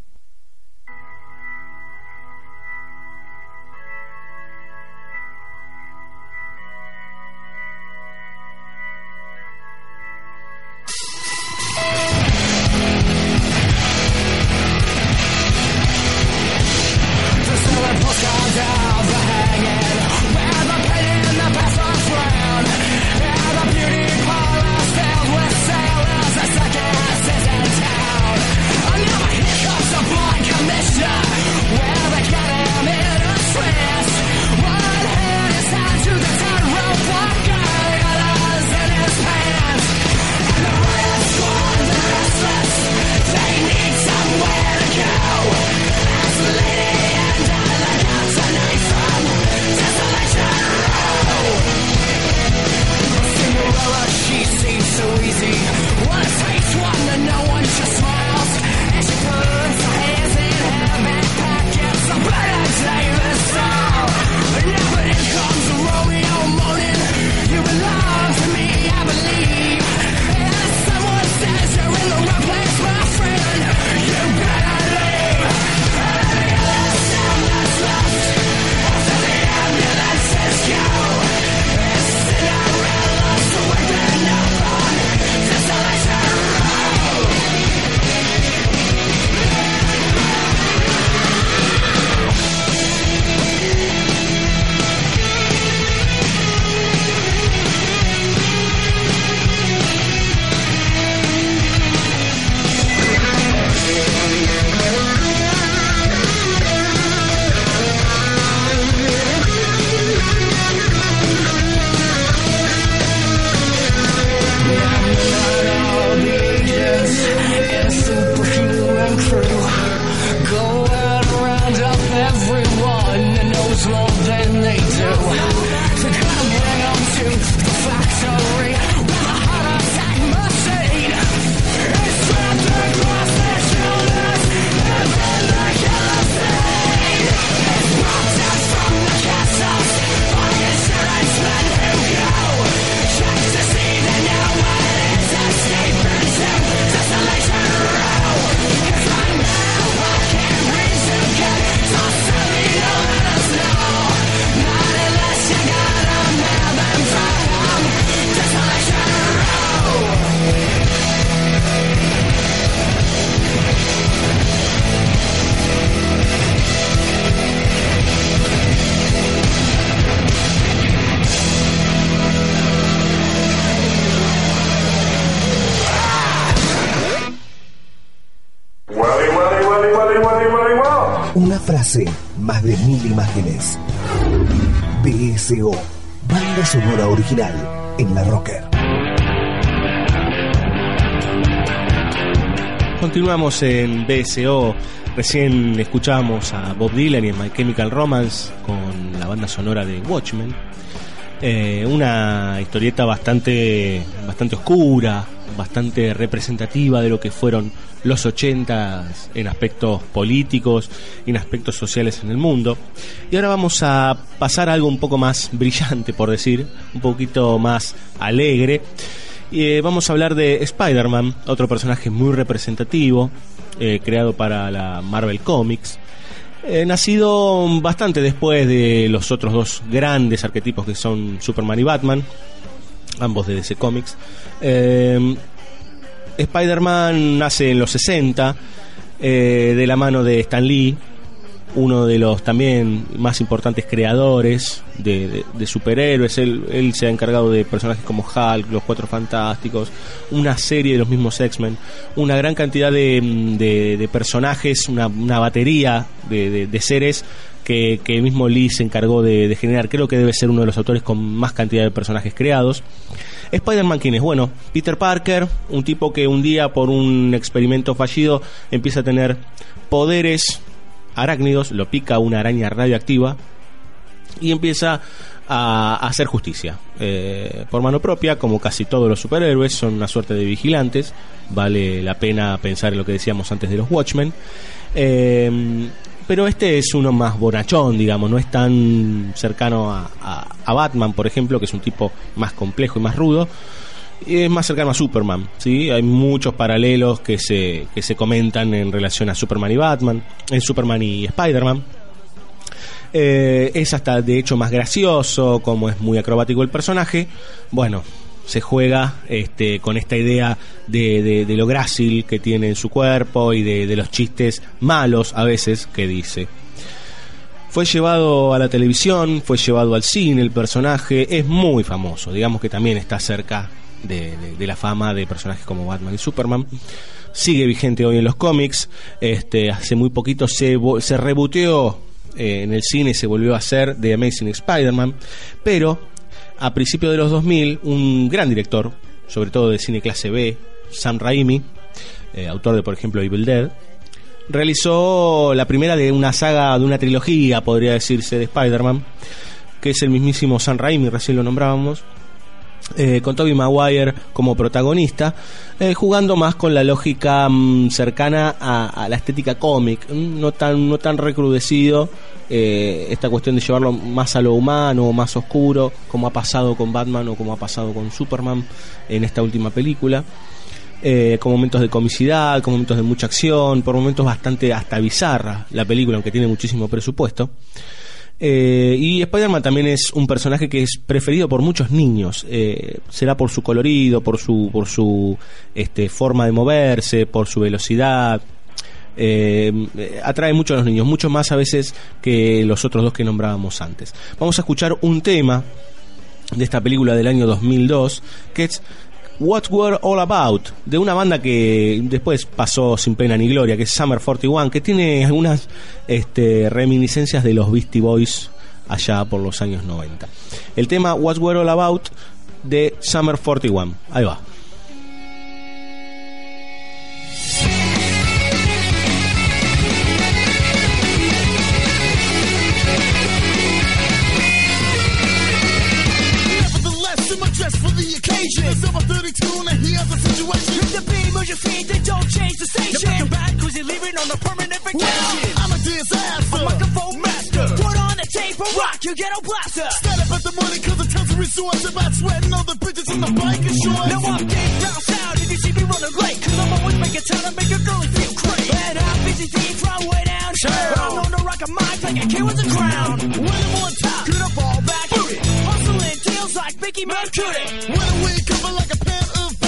Sonora original en la Rocker. Continuamos en BSO. Recién escuchábamos a Bob Dylan y My Chemical Romance con la banda sonora de Watchmen. Eh, una historieta bastante, bastante oscura, bastante representativa de lo que fueron los 80 en aspectos políticos y en aspectos sociales en el mundo. Y ahora vamos a pasar a algo un poco más brillante, por decir, un poquito más alegre. Eh, vamos a hablar de Spider-Man, otro personaje muy representativo, eh, creado para la Marvel Comics. Eh, nacido bastante después de los otros dos grandes arquetipos que son Superman y Batman, ambos de DC Comics. Eh, Spider-Man nace en los 60, eh, de la mano de Stan Lee, uno de los también más importantes creadores de, superhéroes. Él, él se ha encargado de personajes como Hulk, Los Cuatro Fantásticos, una serie de los mismos X-Men, una gran cantidad de, de- personajes, una, una batería de, seres que, que mismo Lee se encargó de, de generar. Creo que debe ser uno de los autores con más cantidad de personajes creados. Spider-Man, ¿quién es? Bueno, Peter Parker, un tipo que un día por un experimento fallido empieza a tener poderes arácnidos, lo pica una araña radioactiva y empieza a, hacer justicia. Eh, por mano propia, como casi todos los superhéroes, son una suerte de vigilantes. Vale la pena pensar en lo que decíamos antes de los Watchmen. Eh, pero este es uno más bonachón, digamos, no es tan cercano a, a- a Batman, por ejemplo, que es un tipo más complejo y más rudo. Es más cercano a Superman, ¿sí? Hay muchos paralelos que se, que se comentan en relación a Superman y Batman, en Superman y Spider-Man. Eh, es hasta de hecho más gracioso, como es muy acrobático el personaje. Bueno, se juega este, con esta idea de, de- de lo grácil que tiene en su cuerpo y de, de los chistes malos a veces que dice. Fue llevado a la televisión, fue llevado al cine el personaje, es muy famoso, digamos que también está cerca de, de- de la fama de personajes como Batman y Superman. Sigue vigente hoy en los cómics, este, hace muy poquito se, se reboteó eh, en el cine, se volvió a hacer The Amazing Spider-Man, pero a principios de los 2000 un gran director, sobre todo de cine clase B, Sam Raimi, eh, autor de por ejemplo Evil Dead, realizó la primera de una saga, de una trilogía, podría decirse, de Spider-Man, que es el mismísimo Sam Raimi, recién lo nombrábamos, eh, con Tobey Maguire como protagonista, eh, jugando más con la lógica mm, cercana a, a la estética cómic, mm, no tan, no tan recrudecido, eh, esta cuestión de llevarlo más a lo humano, más oscuro, como ha pasado con Batman o como ha pasado con Superman en esta última película eh, con momentos de comicidad, con momentos de mucha acción, por momentos bastante hasta bizarra la película, aunque tiene muchísimo presupuesto. Eh, y Spider-Man también es un personaje que es preferido por muchos niños. Eh, será por su colorido, por su, por su este, forma de moverse, por su velocidad. Eh, atrae mucho a los niños, mucho más a veces que los otros dos que nombrábamos antes. Vamos a escuchar un tema de esta película del año 2002 que es What We're All About, de una banda que después pasó sin pena ni gloria, que es Summer 41, que tiene algunas este, reminiscencias de los Beastie Boys allá por los años 90. El tema What We're All About de Summer 41. Ahí va. Your feet, then don't change the station. You're back back cause you're leaving on a permanent vacation. I'm a disaster. A microphone master. Put on the tape and rock your ghetto blaster. Stand up at the money cause the times are resorts. About sweating all the bitches in the bike and shorts. Now I'm deep down south if you see me running late. Cause I'm always making time to make a girl feel great. And I'm busy deep from way down here. But I'm known to rock a mic like a kid with a crown. When I'm on top, get a ball back. Hustling deals like Mickey Mercury. When we cover like a pan of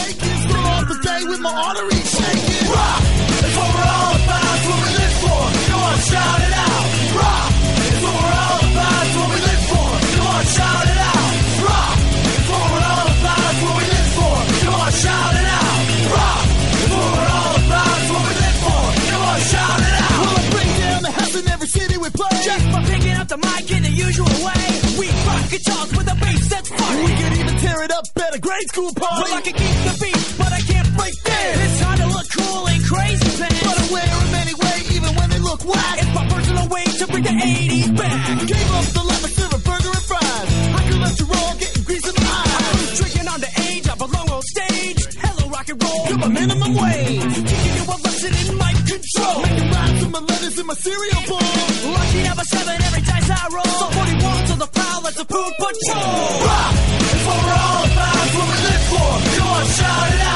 the day with my arteries shaking. Rock! It's what we're all about. It's what we live for. Come on, shout it out. Rock! It's what we're all about. It's what we live for. Come on, shout it out. Rock! It's what we're all about. It's what we live for. Come on, shout it out. Rock! It's what we're all about. It's what we live for. Come on, shout it out. Well, I bring down the house in every city we play. Just by picking up the mic in the usual way. We rock guitars with a bass that's funny. We can even tear it up at a grade school party. Well, I can keep the beat, but I can't like this. It's hard to look cool in crazy pants. But I wear them anyway, even when they look whack. It's my personal way to bring the 80s back. Gave up the lemon silver burger and fries. I could let you roll, getting grease in my eyes. I was drinking on the age, I belong on stage. Hello, rock and roll, you're my minimum wage. Teaching you a lesson in my control. Making rhymes with my letters in my cereal bowl. Lucky number seven, every dice I roll. So 41 to the pile, that's a poop patrol. Rock is what we're all about, what we live for. You want shout it out.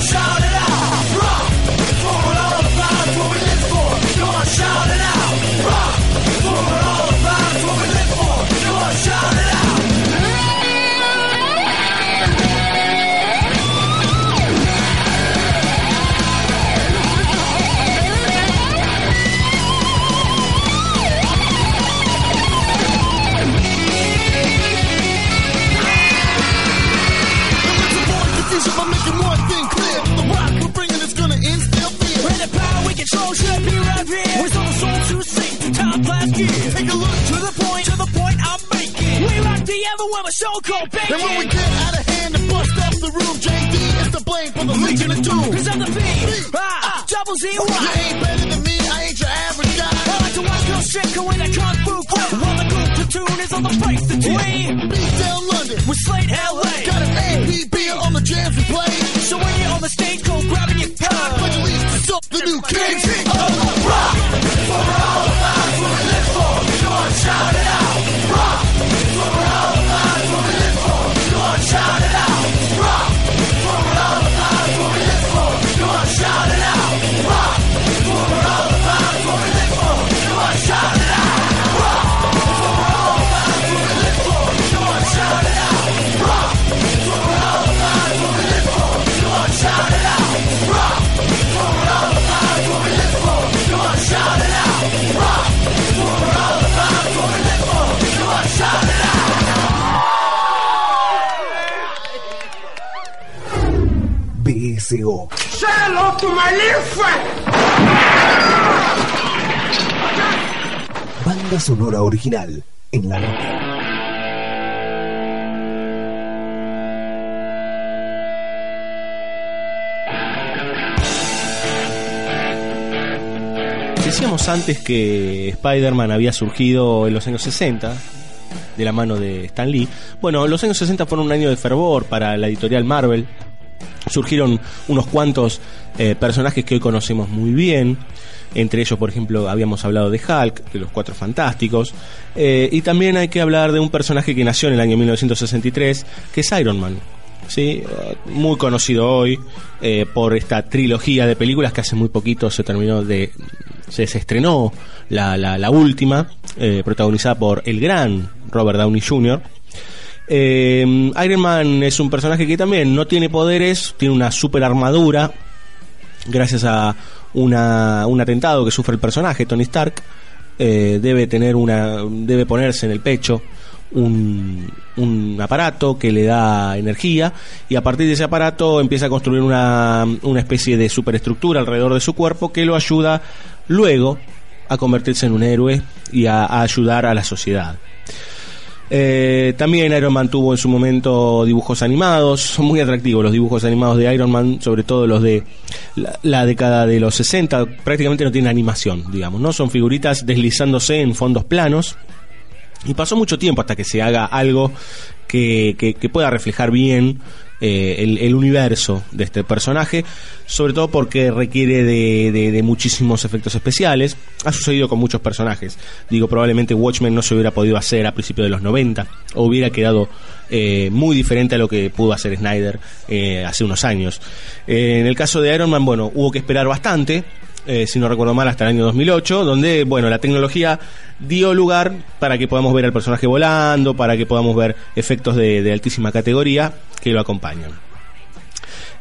Come control should be right here. With all the souls who sing to top class gear. Take a look to the point, to the point I'm making. We rock the ever with a show called Bacon. And when we get out of hand and bust up the room, JD is to blame for the Legion of Doom. Cause I'm the B, ah, double Z, Y. You ain't better than me, I ain't your average guy. I like to watch girls shake away that kung fu crap. While the group platoon is on the face to We beat down London with Slate LA. Got an APB on the jams we play. So when you're on the stage, go grabbing Time for the leaves, the new kings. BSO. Say hello to my little friend. Banda sonora original en la roca. Decíamos antes que Spider-Man había surgido en los años 60 de la mano de Stan Lee. Bueno, los años 60 fueron un año de fervor para la editorial Marvel. Surgieron unos cuantos eh, personajes que hoy conocemos muy bien. Entre ellos, por ejemplo, habíamos hablado de Hulk, de los Cuatro Fantásticos. Eh, y también hay que hablar de un personaje que nació en el año 1963, que es Iron Man. ¿sí? Eh, muy conocido hoy por esta trilogía de películas que hace muy poquito se terminó de. se, se estrenó la, la, la última, protagonizada por el gran Robert Downey Jr. Eh, Iron Man es un personaje que también no tiene poderes, tiene una super armadura, gracias a una, un atentado que sufre el personaje, Tony Stark. eh, debe tener una. debe ponerse en el pecho un, aparato que le da energía y a partir de ese aparato empieza a construir una, una especie de superestructura alrededor de su cuerpo que lo ayuda luego a convertirse en un héroe y a ayudar a la sociedad. Eh, también Iron Man tuvo en su momento dibujos animados, son muy atractivos los dibujos animados de Iron Man, sobre todo los de la, la década de los 60, prácticamente no tienen animación, digamos, ¿no? Son figuritas deslizándose en fondos planos. Y pasó mucho tiempo hasta que se haga algo que, que- pueda reflejar bien eh, el, universo de este personaje, sobre todo porque requiere de, de- muchísimos efectos especiales. Ha sucedido con muchos personajes. Digo, probablemente Watchmen no se hubiera podido hacer a principios de los 90, o hubiera quedado eh, muy diferente a lo que pudo hacer Snyder eh, hace unos años. En el caso de Iron Man, bueno, hubo que esperar bastante eh, si no recuerdo mal, hasta el año 2008, donde, bueno, la tecnología dio lugar para que podamos ver al personaje volando, para que podamos ver efectos de, altísima categoría que lo acompañan.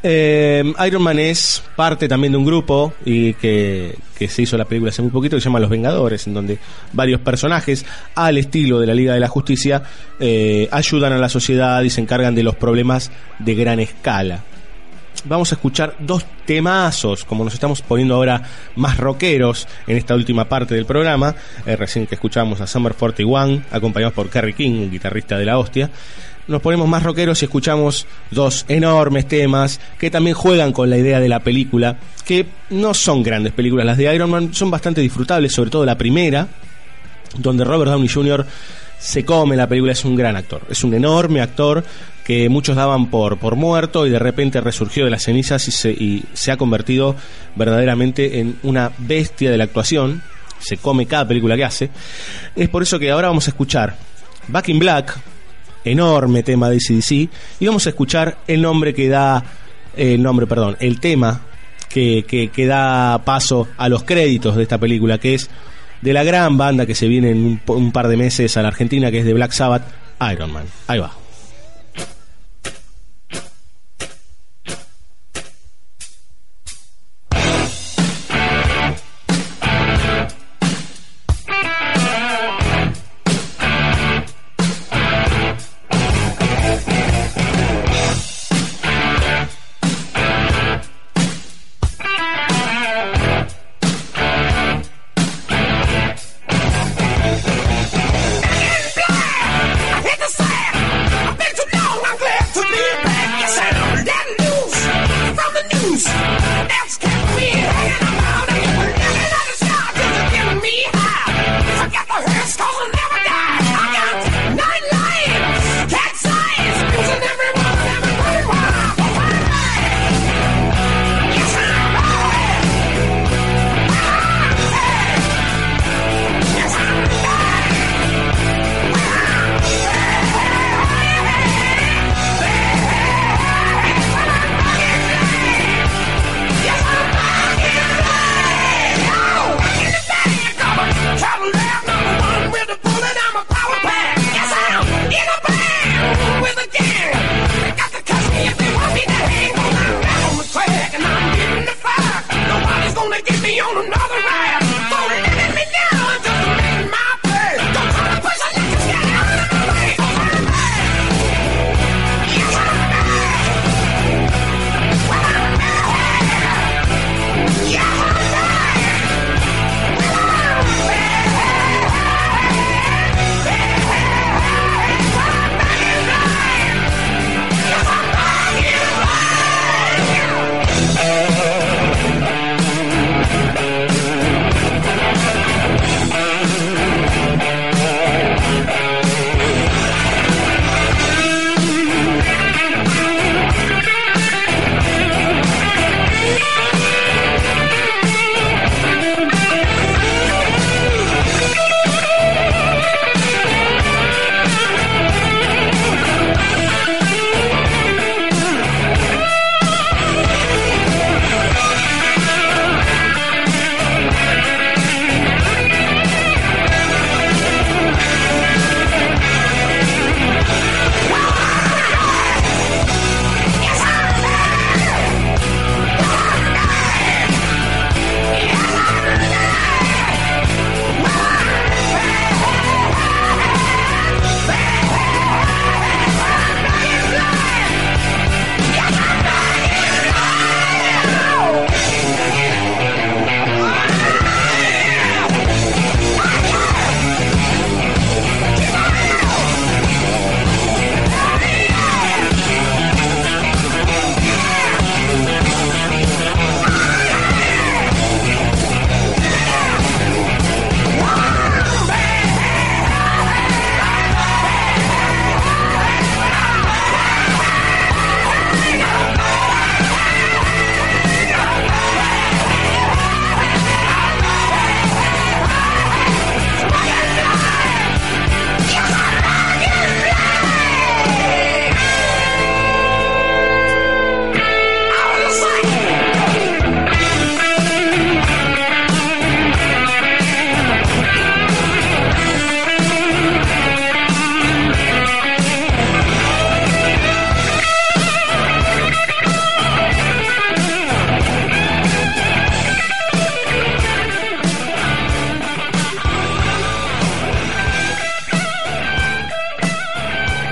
Eh, Iron Man es parte también de un grupo y que, que se hizo la película hace muy poquito que se llama Los Vengadores, en donde varios personajes, al estilo de la Liga de la Justicia, eh, ayudan a la sociedad y se encargan de los problemas de gran escala. Vamos a escuchar dos temazos, como nos estamos poniendo ahora más rockeros en esta última parte del programa. Eh, recién que escuchamos a Summer 41, acompañados por Kerry King, guitarrista de la hostia. Nos ponemos más rockeros y escuchamos dos enormes temas que también juegan con la idea de la película, que no son grandes películas. Las de Iron Man son bastante disfrutables, sobre todo la primera, donde Robert Downey Jr. se come la película, es un gran actor, es un enorme actor que muchos daban por, por muerto y de repente resurgió de las cenizas y se, y se ha convertido verdaderamente en una bestia de la actuación, se come cada película que hace. Es por eso que ahora vamos a escuchar Back in Black, enorme tema de CDC, y vamos a escuchar el nombre que da, el nombre, perdón, el tema que, que, que da paso a los créditos de esta película, que es de la gran banda que se viene en un, un par de meses a la Argentina, que es de Black Sabbath, Iron Man. Ahí va.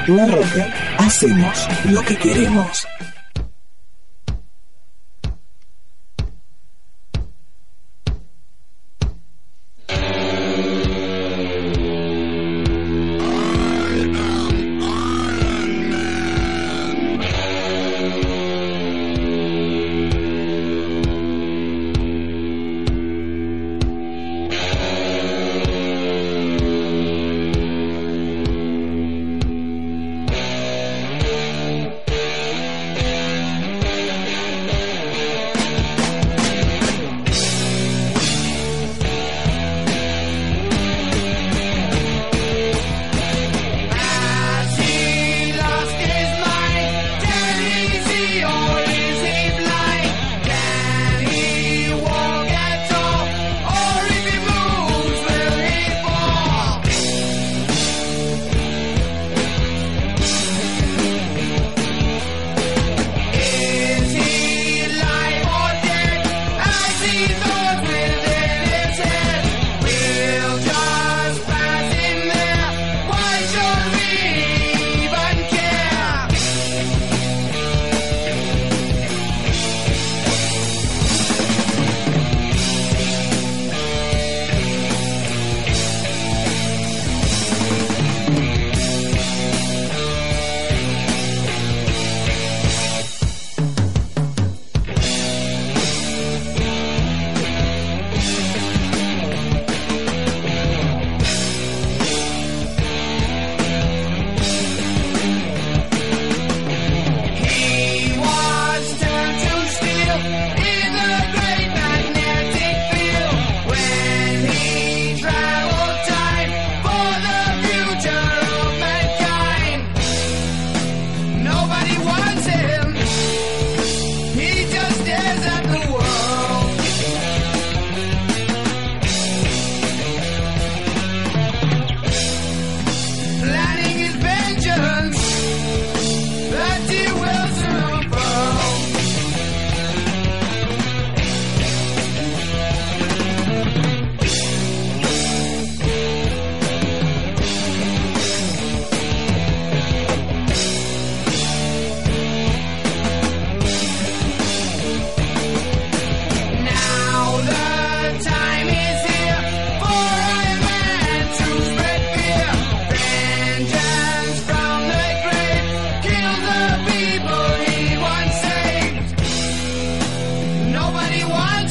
La Roca, hacemos lo que queremos.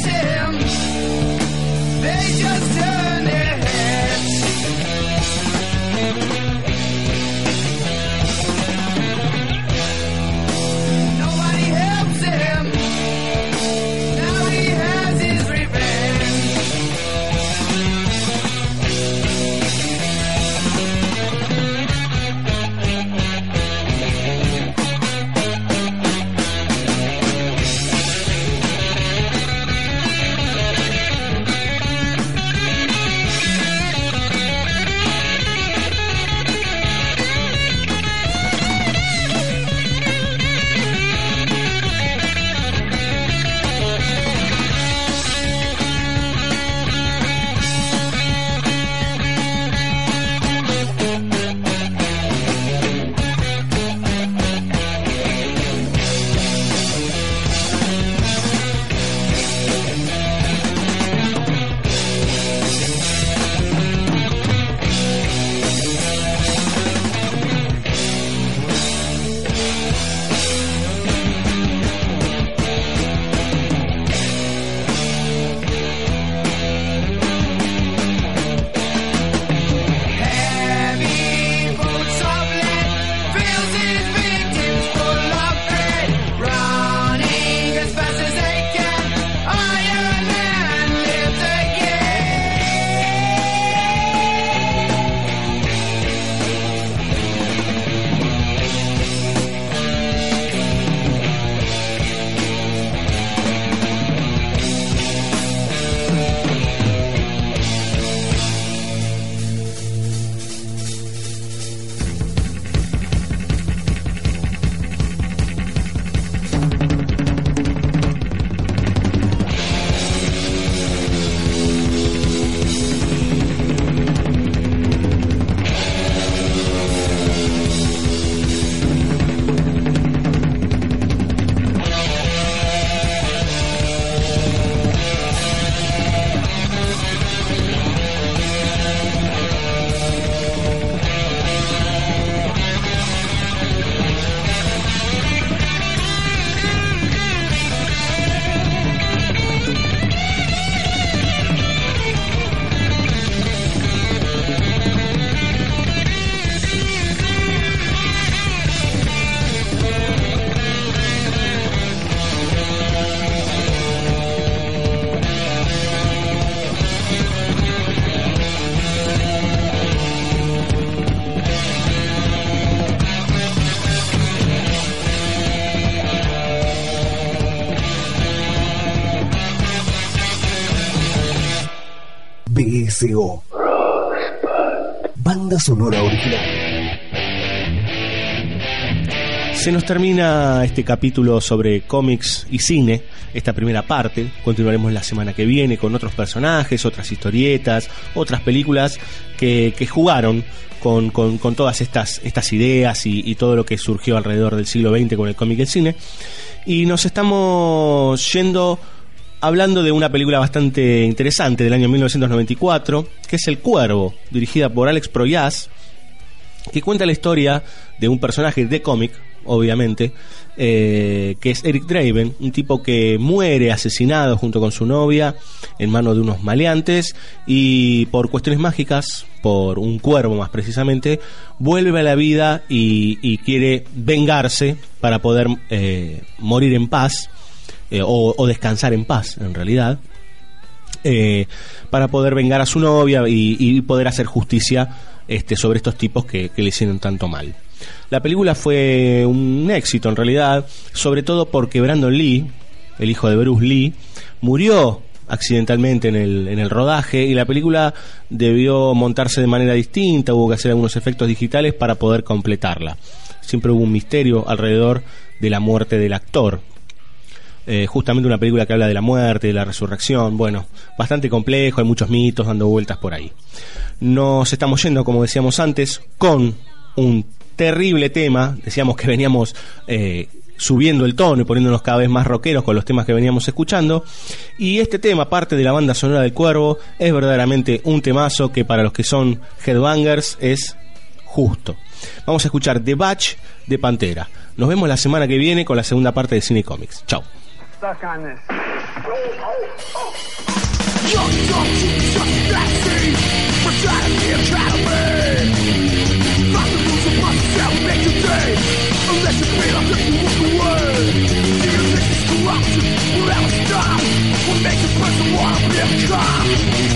Yeah. BCO. Banda sonora original. Se nos termina este capítulo sobre cómics y cine, esta primera parte. Continuaremos la semana que viene con otros personajes, otras historietas, otras películas que, que jugaron con todas estas, estas ideas y, y todo lo que surgió alrededor del siglo XX con el cómic y el cine. Y nos estamos yendo hablando de una película bastante interesante del año 1994, que es El Cuervo, dirigida por Alex Proyas, que cuenta la historia de un personaje de cómic, obviamente, eh, que es Eric Draven, un tipo que muere asesinado junto con su novia en manos de unos maleantes y por cuestiones mágicas, por un cuervo más precisamente, vuelve a la vida y, quiere vengarse para poder eh, morir en paz eh, o, o descansar en paz, en realidad eh, para poder vengar a su novia y, poder hacer justicia este, sobre estos tipos que, que le hicieron tanto mal. La película fue un éxito en realidad, sobre todo porque Brandon Lee, el hijo de Bruce Lee, murió accidentalmente en el, en el rodaje y la película debió montarse de manera distinta, hubo que hacer algunos efectos digitales para poder completarla. Siempre hubo un misterio alrededor de la muerte del actor, eh, justamente una película que habla de la muerte, de la resurrección, bueno, bastante complejo, hay muchos mitos dando vueltas por ahí. Nos estamos yendo, como decíamos antes, con un terrible tema, decíamos que veníamos eh, subiendo el tono y poniéndonos cada vez más rockeros con los temas que veníamos escuchando, y este tema, parte de la banda sonora del Cuervo, es verdaderamente un temazo que para los que son headbangers es justo. Vamos a escuchar The Batch de Pantera. Nos vemos la semana que viene con la segunda parte de Cine Comics. Chao. stuck on this. You're not that to be academy. Find the rules of myself, make you think. Unless you feel like you walk away. Do you think corruption will ever stop? What makes a person want to become?